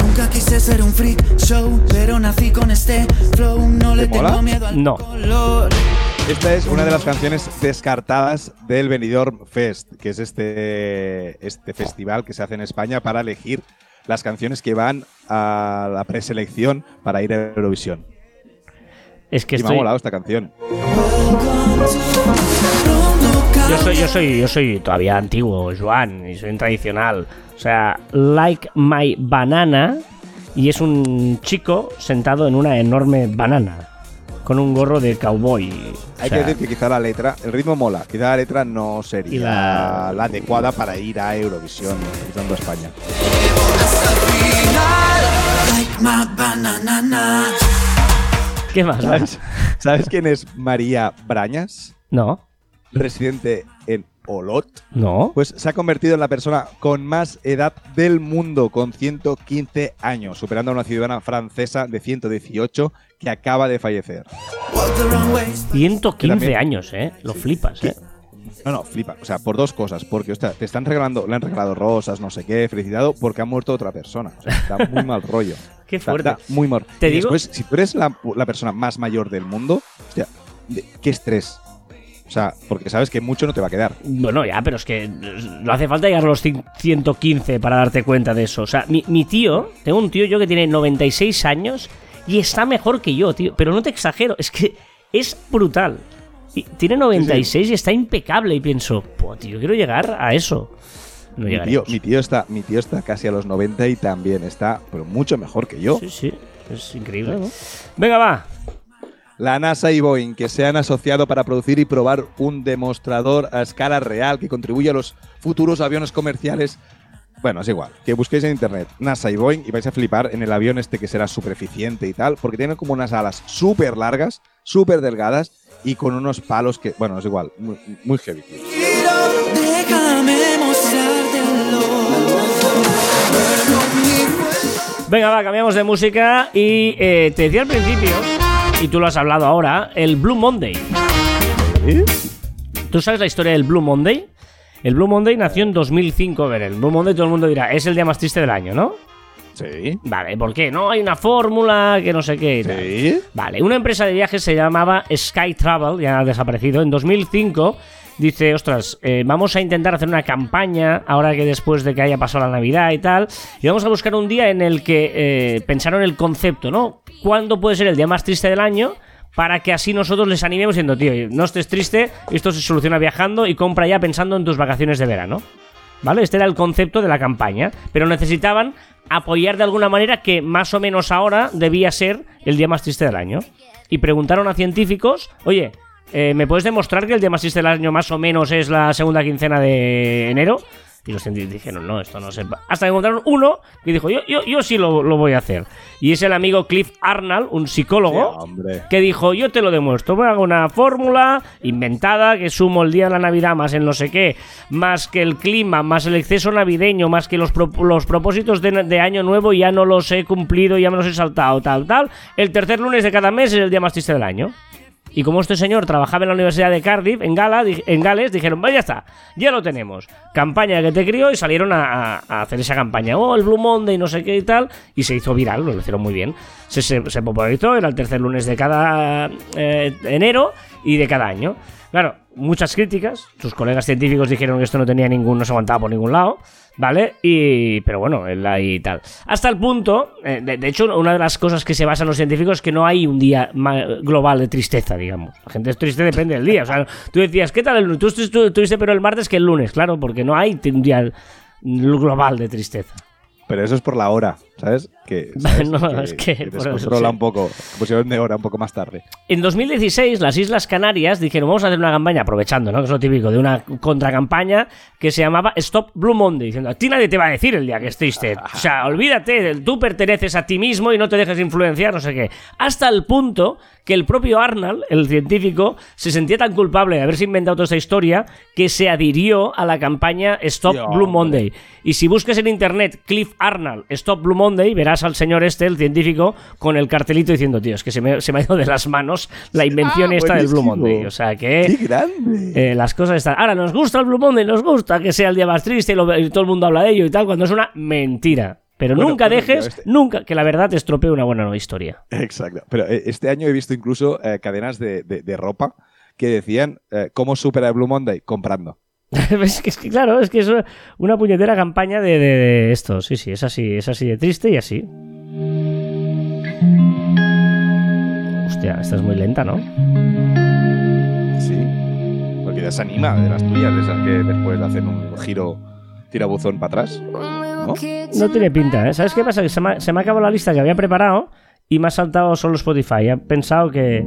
Nunca quise ser un freak show, pero nací con este flow. No le ¿Te mola? tengo miedo al No. color. Esta es una de las canciones descartadas del Benidorm Fest, que es este, este festival que se hace en España para elegir las canciones que van a la preselección para ir a Eurovisión. Es que y me ha estoy... molado esta canción. Yo soy, yo soy, yo soy todavía antiguo, Joan, y soy un tradicional. O sea, Like My Banana, y es un chico sentado en una enorme banana, con un gorro de cowboy. O Hay sea, que decir que quizá la letra, el ritmo mola, quizá la letra no sería la- la... adecuada para ir a Eurovisión, a España. ¿Qué más? ¿Sabes, ¿Sabes quién es María Brañas? No, Residente en Olot. no. Pues se ha convertido en la persona con más edad del mundo, con 115 años, superando a una ciudadana francesa de 118 que acaba de fallecer. Walk the wrong ways. 115 también- años, ¿eh? Lo flipas, ¿eh? No, no, flipa. O sea, por dos cosas. Porque, ostras, te están regalando, le han regalado rosas, no sé qué, felicitado, porque ha muerto otra persona. O sea, da muy mal rollo. Qué fuerte. da muy mal. Te y digo- después, si tú eres la, la persona más mayor del mundo, hostia, qué estrés. O sea, porque sabes que mucho no te va a quedar. Bueno, ya, pero es que no hace falta llegar a los cin- 115 para darte cuenta de eso. O sea, mi, mi tío, tengo un tío yo que tiene 96 años y está mejor que yo, tío. Pero no te exagero, es que es brutal. Y tiene 96 y está impecable y pienso, tío, quiero llegar a eso. No Mi tío, mi, tío está, mi tío está casi a los 90 y también está, pero mucho mejor que yo. Sí, sí, es increíble. Venga, va. La NASA y Boeing, que se han asociado para producir y probar un demostrador a escala real que contribuye a los futuros aviones comerciales. Bueno, es igual, que busquéis en internet NASA y Boeing y vais a flipar en el avión este que será súper eficiente y tal, porque tiene como unas alas súper largas, súper delgadas y con unos palos que, bueno, es igual, muy, muy heavy. Venga, va, cambiamos de música y eh, te decía al principio, y tú lo has hablado ahora, el Blue Monday. ¿Tú sabes la historia del Blue Monday? El Blue Monday nació en 2005. A ver, el Blue Monday todo el mundo dirá, es el día más triste del año, ¿no? Sí. Vale, ¿por qué? No, hay una fórmula que no sé qué. Sí. Vale, una empresa de viajes se llamaba Sky Travel, ya ha desaparecido. En 2005 dice, ostras, eh, vamos a intentar hacer una campaña ahora que después de que haya pasado la Navidad y tal. Y vamos a buscar un día en el que eh, pensaron el concepto, ¿no? ¿Cuándo puede ser el día más triste del año? Para que así nosotros les animemos diciendo, tío, no estés triste, esto se soluciona viajando y compra ya pensando en tus vacaciones de verano. ¿Vale? Este era el concepto de la campaña. Pero necesitaban apoyar de alguna manera que más o menos ahora debía ser el día más triste del año. Y preguntaron a científicos, oye, eh, ¿me puedes demostrar que el día más triste del año más o menos es la segunda quincena de enero? Y los científicos dijeron, no, esto no se va. Hasta que encontraron uno que dijo, yo, yo, yo sí lo, lo voy a hacer. Y es el amigo Cliff Arnold, un psicólogo Sí, que dijo, yo te lo demuestro, voy a hacer una fórmula inventada que sumo el día de la Navidad más el no sé qué, más que el clima, más el exceso navideño, más que los, pro- los propósitos de, de año nuevo ya no los he cumplido, ya me los he saltado, tal, tal. El tercer lunes de cada mes es el día más triste del año. Y como este señor trabajaba en la Universidad de Cardiff, en, Gala, en Gales, dijeron, vaya ya está, ya lo tenemos. Campaña que te crió y salieron a, hacer esa campaña. Oh, el Blue Monday, no sé qué y tal. Y se hizo viral, lo hicieron muy bien. Se popularizó, era el tercer lunes de cada eh, enero y de cada año. Claro, muchas críticas. Sus colegas científicos dijeron que esto no tenía ningún, no se aguantaba por ningún lado. ¿Vale? Y, pero bueno, ahí tal. Hasta el punto, eh, de, de hecho, una de las cosas que se basan los científicos es que no hay un día global de tristeza, digamos. La gente es triste depende del día. O sea, tú decías, ¿qué tal el lunes? Tú estu- estuviste pero el martes que el lunes, claro, porque no hay un día global de tristeza. Pero eso es por la hora, ¿sabes? Que, ¿sabes? No, es que eso, descontrola sí. un poco. Pusieron de hora un poco más tarde. En 2016, las Islas Canarias dijeron, vamos a hacer una campaña, aprovechando, ¿no? Que es lo típico, de una contracampaña que se llamaba Stop Blue Monday, diciendo, a ti nadie te va a decir el día que es triste. O sea, olvídate, tú perteneces a ti mismo y no te dejes influenciar, no sé qué. Hasta el punto que el propio Arnold, el científico, se sentía tan culpable de haberse inventado toda esta historia que se adhirió a la campaña Stop Dios, Blue hombre. Monday. Y si buscas en internet Cliff Arnold, Stop Blue Monday, verás al señor este, el científico, con el cartelito diciendo, tío, es que se me, se me ha ido de las manos la invención Ah, esta del Blue. Monday. O sea ¡Qué que grande! eh, las cosas están... Ahora, nos gusta el Blue Monday, nos gusta que sea el día más triste y, lo- y todo el mundo habla de ello y tal, cuando es una mentira. Pero Bueno, nunca bueno, dejes, este- nunca, que la verdad te estropee una buena historia. Exacto. Pero eh, este año he visto incluso eh, cadenas de, de- de ropa que decían eh, cómo supera el Blue Monday comprando. es, que, es que, claro, es que es una puñetera campaña de, de- de esto. Sí, sí, es así, es así de triste y así. Hostia, esta es muy lenta, ¿no? Sí. Porque ya se anima de las tuyas, de esas que después hacen un giro tirabuzón para atrás. ¿No? No tiene pinta, ¿eh? ¿Sabes qué pasa? Que se me, ha- se me acabado la lista que había preparado y me ha saltado solo Spotify. He pensado que,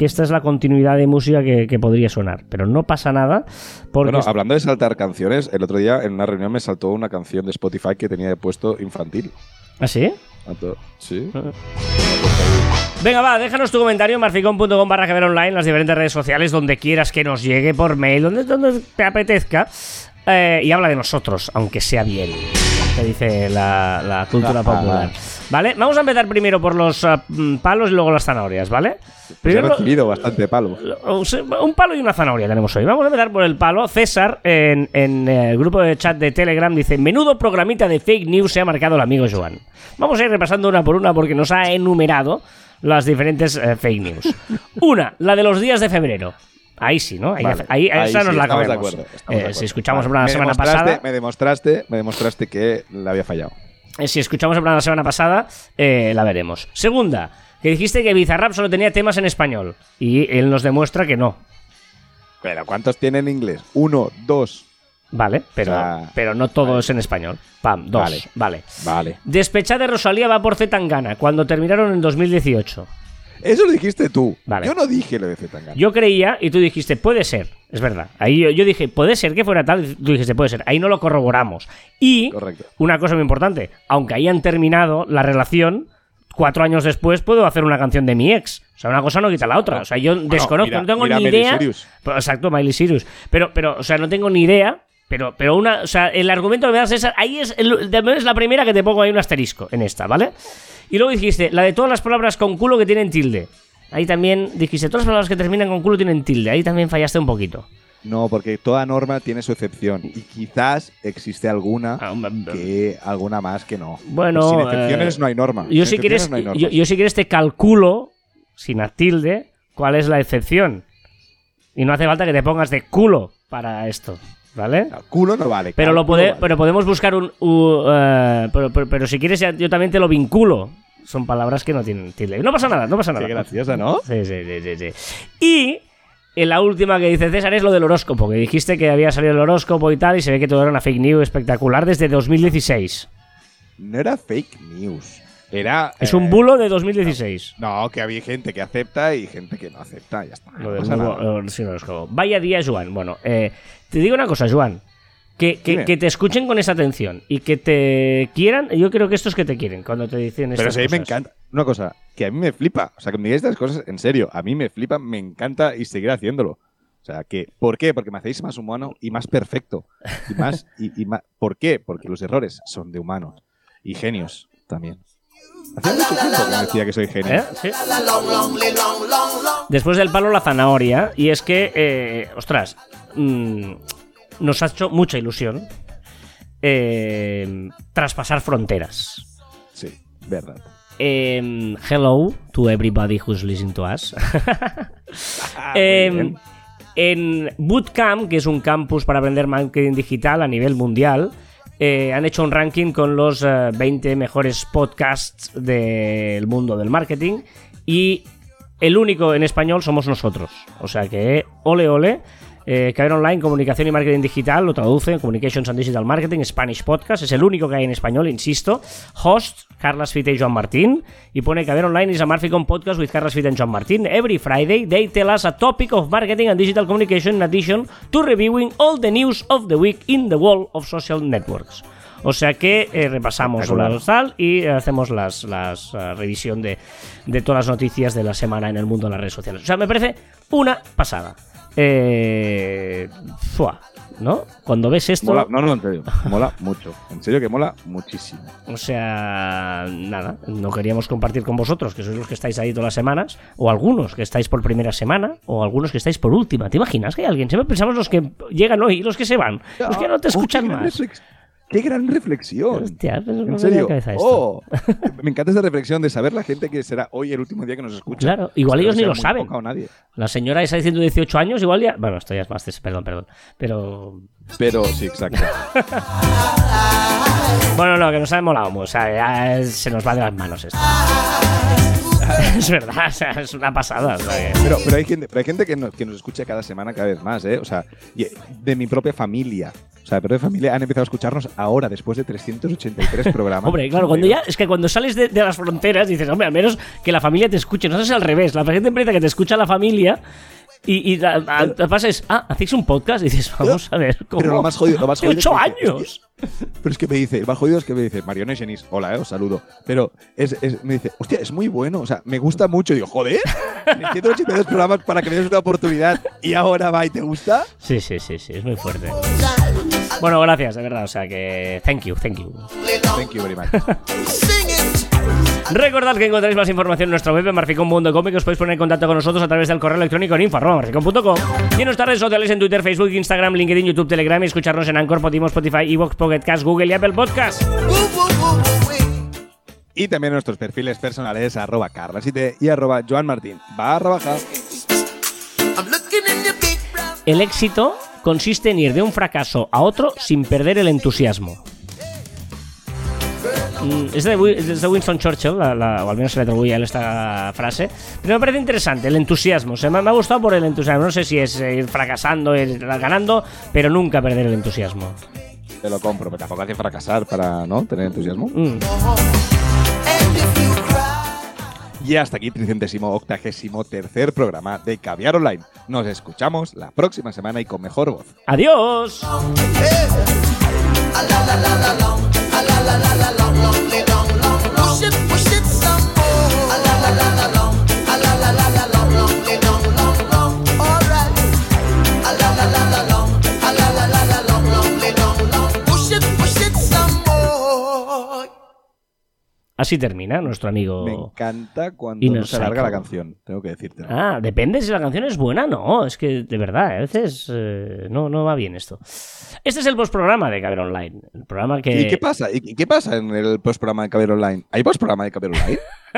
que esta es la continuidad de música que, que podría sonar. Pero no pasa nada porque... Bueno, hablando de saltar canciones, el otro día en una reunión me saltó una canción de Spotify que tenía de puesto infantil. ¿Ah, sí? Tanto- Sí. Venga, va, déjanos tu comentario en marficon.com barra que ver online, las diferentes redes sociales, donde quieras que nos llegue, por mail, donde, donde te apetezca. Eh, y habla de nosotros, aunque sea bien. Que dice la, la cultura Ah, popular. ¿Vale? Vamos a empezar primero por los mm, palos y luego las zanahorias, ¿vale? Pues he Primero, recibido bastante palo. un palo y una zanahoria tenemos hoy. Vamos a empezar por el palo. César, en, en eh, el grupo de chat de Telegram, dice: Menudo programita de fake news se ha marcado el amigo Joan. Vamos a ir repasando una por una porque nos ha enumerado las diferentes eh, fake news. Una, la de los días de febrero. Ahí sí, ¿no? Ahí, Vale. ahí- Ahí esa sí, nos la estamos de acuerdo, estamos de Eh, acuerdo. si escuchamos Vale. la Me semana pasada. Me demostraste, me demostraste que la había fallado. Eh, Si escuchamos el programa la semana pasada, eh, la veremos. Segunda, que dijiste que Bizarrap solo tenía temas en español. Y él nos demuestra que no. Pero ¿cuántos tiene en inglés? Uno, dos. Vale, pero, O sea, pero no todo es en español. Pam, dos. Vale. Vale. Vale. Despechada de Rosalía va por Zetangana cuando terminaron en 2018. Eso lo dijiste tú. Vale. Yo no dije lo de Zetangana. Yo creía y tú dijiste, puede ser. Es verdad. Ahí yo, yo dije, puede ser que fuera tal. y Tú dijiste, puede ser. Ahí no lo corroboramos. Y Correcto. una cosa muy importante, aunque hayan terminado la relación, cuatro años después puedo hacer una canción de mi ex. O sea, una cosa no quita la otra. O sea, yo desconozco, mira- no tengo mira ni Miley idea. Pues, Exacto, Miley Cyrus. Pero, pero, o sea, no tengo ni idea. Pero, pero una, o sea, el argumento que me das César, ahí es, el- es la primera que te pongo ahí un asterisco en esta, ¿vale? Y luego dijiste, la de todas las palabras con culo que tienen tilde. Ahí también dijiste, todas las palabras que terminan con culo tienen tilde. Ahí también fallaste un poquito. No, porque toda norma tiene su excepción. Y quizás existe alguna Ah, que alguna más que no. Bueno, Sin excepciones eh, no hay norma. Yo Sin si, quieres, no yo, yo si quieres te calculo, sin tilde, cuál es la excepción. Y no hace falta que te pongas de culo para esto, ¿vale? No, culo no vale. Pero, lo pode- vale. pero podemos buscar un... u- eh, pero, pero- pero si quieres yo también te lo vinculo. Son palabras que no tienen tilde. No pasa nada, no pasa nada. Qué graciosa, ¿no? Sí, sí, sí, sí, sí. Y en la última que dice César es lo del horóscopo, que dijiste que había salido el horóscopo y tal, y se ve que todo era una fake news espectacular desde 2016. No era fake news. Era. Es eh, un bulo de 2016. No, que había gente que acepta y gente que no acepta. Ya está. Lo no pasa nada. eh, sí, no, Vaya día, Joan. Bueno, eh, te digo una cosa, Joan. Que, que- te escuchen con esa atención y que te quieran. Yo creo que estos que te quieren cuando te dicen Pero estas sí, me cosas. encanta. Una cosa, que a mí me flipa. O sea, que me digáis estas cosas en serio. A mí me flipa, me encanta y seguiré haciéndolo. O sea, que, ¿por qué? Porque me hacéis más humano y más perfecto. Y más, y, y más, ¿Por qué? Porque los errores son de humanos. Y genios también. Hace mucho tiempo que me decía que soy genio. ¿Eh? Sí. Después del palo, la zanahoria. Y es que, eh, ostras, mm, nos ha hecho mucha ilusión eh, traspasar fronteras. Sí, verdad. Em, hello to everybody who's listening to us. Ah, Em, en Bootcamp, que es un campus para aprender marketing digital a nivel mundial, eh, han hecho un ranking con los eh, 20 mejores podcasts del mundo del marketing y el único en español somos nosotros. O sea que, ole, ole. Eh, Caber Online, Comunicación y Marketing Digital, lo traduce, Communications and Digital Marketing, Spanish Podcast, es el único que hay en español, insisto. Host, Carlas Fite y Joan Martín. Y pone Caber Online is a Marficon podcast with Carlas Fite and Joan Martín. Every Friday, they tell us a topic of marketing and digital communication in addition to reviewing all the news of the week in the world of social networks. O sea que eh, repasamos la y eh, hacemos las, las eh, revisión de, de todas las noticias de la semana en el mundo de las redes sociales. O sea, me parece una pasada. Eh, fua, ¿no? Cuando ves esto, Mola, no, no, en serio. Mola mucho. En serio que mola muchísimo. o sea, nada, no queríamos compartir con vosotros, que sois los que estáis ahí todas las semanas, o algunos que estáis por primera semana, o algunos que estáis por última. ¿Te imaginas que hay alguien? Siempre pensamos los que llegan hoy y los que se van, los que no te Oh, escuchan más. ¡Qué gran reflexión! Hostia, pues me en serio. Oh, me encanta esa reflexión de saber la gente que será hoy el último día que nos escucha. Claro, igual ellos ni lo saben. nadie. La señora esa de 118 años, igual ya. Bueno, esto ya es más. Perdón, perdón. Pero. Pero sí, exacto. Bueno, no, que nos ha molado. O sea, ya se nos va de las manos esto. es verdad, o sea, es una pasada. Pero, pero hay gente, pero hay gente que, nos, que nos escucha cada semana cada vez más, ¿eh? O sea, de mi propia familia. O sea, de mi propia familia han empezado a escucharnos ahora, después de 383 programas. Hombre, claro, cuando ya. Es que cuando sales de, de las fronteras dices, hombre, al menos que la familia te escuche. No es al revés. La gente empieza que te escucha la familia. Y, y la- la pasa es, ah, hacéis un podcast. Y dices, vamos a ver. ¿cómo? Pero lo más jodido, lo más jodido es ocho que años! Pero es que me dice, el más jodido es que me dice, Marione Genis, hola, eh, os saludo. Pero es, es- me dice, hostia, es muy bueno, o sea, me gusta mucho. Y digo, joder, 182 programas para que me des una oportunidad y ahora va y te gusta. Sí, sí, sí, sí, es muy fuerte. Bueno, gracias, de verdad. O sea que. Thank you, thank you. Thank you very much. Recordad que encontráis más información en nuestro web en marficon.com y que os podéis poner en contacto con nosotros a través del correo electrónico en info.marficon.com y en nuestras redes sociales en Twitter, Facebook, Instagram, LinkedIn, YouTube, Telegram y escucharnos en Anchor, Podimo, Spotify, Evox, Pocket Cast, Google y Apple Podcast. Y también nuestros perfiles personales, arroba carlasite y arroba Joan Martín. Barra baja. El éxito consiste en ir de un fracaso a otro sin perder el entusiasmo. Mm, Es de, Wi- es de Winston Churchill, la- la- o al menos se le atribuye a él esta frase. Pero me parece interesante, el entusiasmo. O sea, me, me ha gustado por el entusiasmo. No sé si es eh, ir fracasando, ir ganando, pero nunca perder el entusiasmo. Te lo compro, pero tampoco hace fracasar para no tener entusiasmo. Mm. Y hasta aquí, 383 tercer programa de Caviar Online. Nos escuchamos la próxima semana y con mejor voz. ¡Adiós! Así termina nuestro Me amigo. encanta cuando Inner se alarga la canción, tengo que decirte. Ah, depende si la canción es buena no. Es que de verdad, a veces eh, no, no va bien esto. Este es el postprograma de Caber Online. El programa que. ¿Y qué pasa? ¿Y qué pasa en el postprograma de Caber Online? ¿Hay postprograma de Caber Online?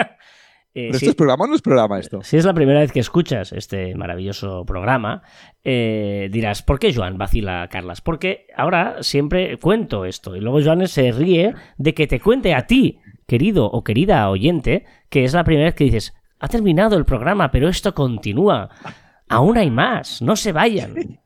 eh, ¿Pero sí- esto es programa o no es programa esto? Si es la primera vez que escuchas este maravilloso programa, eh, dirás, ¿por qué Joan vacila a Carlas? Porque ahora siempre cuento esto y luego Joan se ríe de que te cuente a ti, querido o querida oyente, que es la primera vez que dices, ha terminado el programa, pero esto continúa. Aún hay más, no se vayan.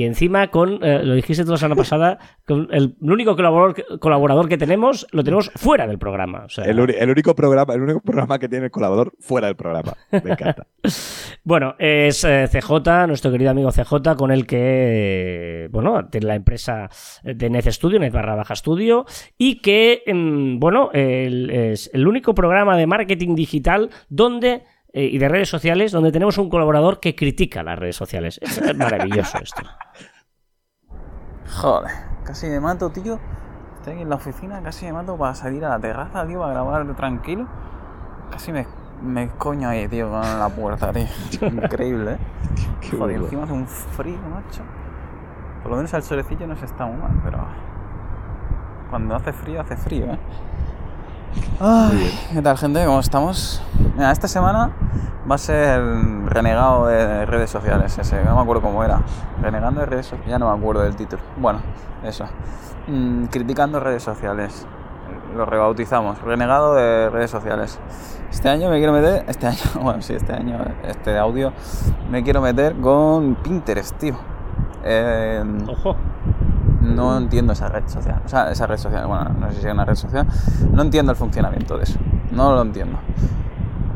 Y encima con, eh, lo dijiste tú la semana pasada, con el, el único colaborador, que- colaborador que tenemos, lo tenemos fuera del programa. O sea, El, único programa, el único programa que tiene el colaborador fuera del programa. Me encanta. Bueno, es eh, CJ, nuestro querido amigo CJ, con el que, bueno, tiene la empresa de Net Studio, Net barra baja Studio, y que, em, bueno, el- es el único programa de marketing digital donde, eh, y de redes sociales, donde tenemos un colaborador que critica las redes sociales. Es maravilloso esto. Joder, casi me mato, tío. Estoy aquí en la oficina, casi me mato para salir a la terraza, tío, para grabar tranquilo. Casi me, me coño ahí, tío, con la puerta, tío. Increíble, ¿eh? Qué Joder, bueno. encima hace un frío, macho. Por lo menos al solecillo no se está muy mal, pero... Cuando hace frío, hace frío, ¿eh? Ay, ¿Qué tal, gente? ¿Cómo estamos? Mira, esta semana va a ser renegado de redes sociales ese, no me acuerdo cómo era. Renegando de redes sociales, ya no me acuerdo del título. Bueno, eso. Mm, criticando redes sociales. Lo rebautizamos. Renegado de redes sociales. Este año me quiero meter, este año, bueno, sí, este año, este audio, me quiero meter con Pinterest, tío. Eh, Ojo. No entiendo esa red social. O sea, esa red social, bueno, no sé si es una red social. No entiendo el funcionamiento de eso. No lo entiendo.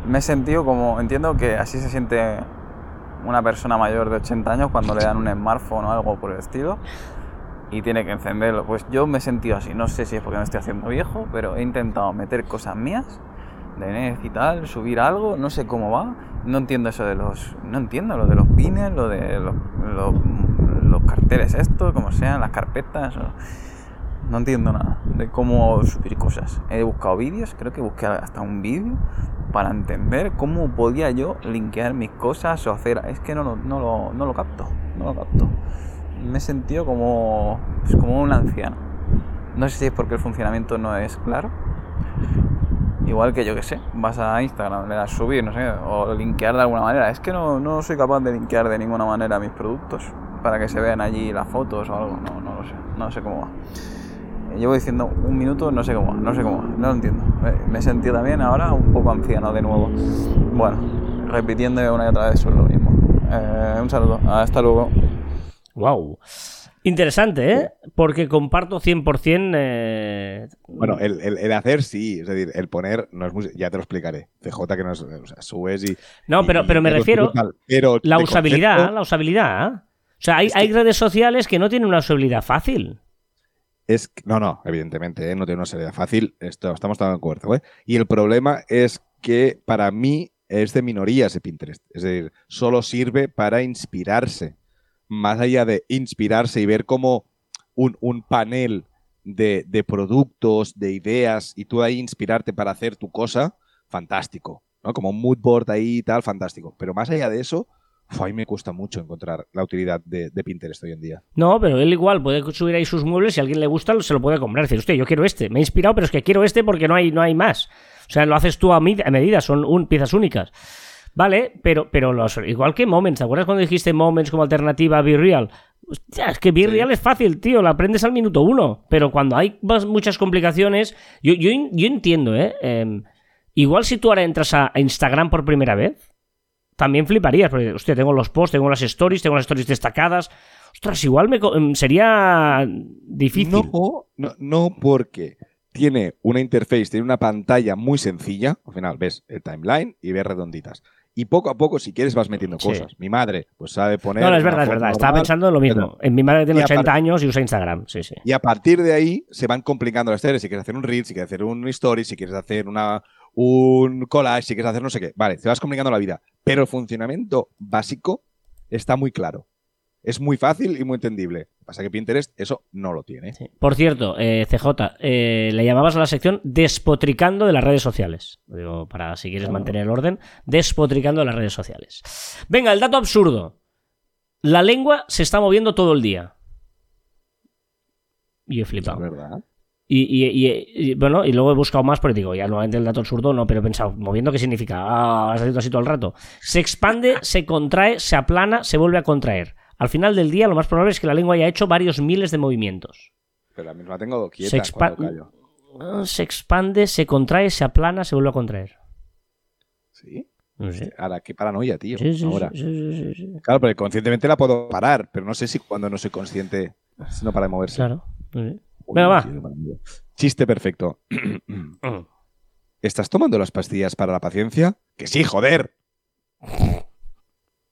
Me he sentido como, entiendo que así se siente una persona mayor de 80 años cuando le dan un smartphone o algo por el estilo y tiene que encenderlo. Pues yo me he sentido así. No sé si es porque me estoy haciendo viejo, pero he intentado meter cosas mías de NES y tal, subir algo, no sé cómo va. No entiendo eso de los. No entiendo lo de los pines, lo de los, los, carteles, esto, como sean, las carpetas. No entiendo nada de cómo subir cosas. He buscado vídeos, creo que busqué hasta un vídeo para entender cómo podía yo linkear mis cosas o hacer. Es que no, lo- no, lo, no lo capto, no lo capto. Me he sentido como, pues como un anciano. No sé si es porque el funcionamiento no es claro. Igual que yo que sé, vas a Instagram, le das subir, no sé, o linkear de alguna manera. Es que no, no soy capaz de linkear de ninguna manera mis productos para que se vean allí las fotos o algo. No, no lo sé, no sé cómo va. Llevo diciendo un minuto, no sé cómo va, no sé cómo va, no lo entiendo. Me he sentido también ahora un poco anciano de nuevo. Bueno, repitiendo una y otra vez sobre lo mismo. Eh, un saludo, hasta luego. Wow. Interesante, ¿eh? Porque comparto 100%. Eh... Bueno, el, el- el hacer sí, es decir, el poner no es muy. Ya te lo explicaré. CJ que no es. O sea, subes y. No, pero, y- pero me refiero pero la de usabilidad, concepto la usabilidad. O sea, hay, que- hay redes sociales que no tienen una usabilidad fácil. Es, no, no, evidentemente, ¿eh? no tiene una salida fácil. Esto, estamos todos de acuerdo. ¿eh? Y el problema es que para mí es de minoría ese Pinterest. Es decir, solo sirve para inspirarse. Más allá de inspirarse y ver como un, un panel de, de productos, de ideas, y tú ahí inspirarte para hacer tu cosa, fantástico. ¿no? Como un mood board ahí y tal, fantástico. Pero más allá de eso, a mí me cuesta mucho encontrar la utilidad de, de Pinterest hoy en día. No, pero él igual puede subir ahí sus muebles si a alguien le gusta, se lo puede comprar. Decir, hostia, yo quiero este. Me he inspirado, pero es que quiero este porque no hay, no hay más. O sea, lo haces tú a, mid- a medida, son un, piezas únicas. Vale, pero, pero los, igual que Moments, ¿te acuerdas cuando dijiste Moments como alternativa a Be Real? Hostia, es que Be Real es fácil, tío, lo aprendes al minuto uno. Pero cuando hay más- muchas complicaciones, yo, yo, yo entiendo, ¿eh? Em, igual si tú ahora entras a Instagram por primera vez, también fliparías, porque, hostia, tengo los posts, tengo las stories, tengo las stories destacadas. Ostras, igual me em, sería difícil. No, no, no porque tiene una interface, tiene una pantalla muy sencilla. Al final ves el timeline y ves redonditas. Y poco a poco, si quieres, vas metiendo Sí. cosas. Mi madre, pues sabe poner. No, no, es verdad, es verdad. Estaba pensando en lo mismo. pero- En mi madre tiene Y aparte- 80 años y usa Instagram. Sí, sí. Y a partir de ahí se van complicando las historias. Si quieres hacer un reel, si quieres hacer un story, si quieres hacer una, un collage, si quieres hacer no sé qué. Vale, te vas complicando la vida. Pero el funcionamiento básico está muy claro. Es muy fácil y muy entendible. Pasa que Pinterest eso no lo tiene. Sí. Por cierto, eh, CJ, eh, le llamabas a la sección despotricando de las redes sociales. Lo digo para si quieres mantener el orden, despotricando de las redes sociales. Venga, el dato absurdo. La lengua se está moviendo todo el día. Y he Es flipado. verdad. Y, y- y- y, bueno, y luego he buscado más porque digo, ya nuevamente el dato absurdo no, pero he pensado, moviendo qué significa, ah, has salido así todo el rato. Se expande, se contrae, se aplana, se vuelve a contraer. Al final del día, lo más probable es que la lengua haya hecho varios miles de movimientos. Pero la misma tengo quieta Se expa- cuando callo. Ah, Se expande, se contrae, se aplana, se vuelve a contraer. ¿Sí? No sé. Ahora, qué paranoia, tío. Sí, sí, Ahora. sí. Claro, porque conscientemente la puedo parar, pero no sé si cuando no soy consciente no para de moverse. Claro. Uy, Venga, va. Chiste perfecto. Mm. ¿Estás tomando las pastillas para la paciencia? Que sí, joder.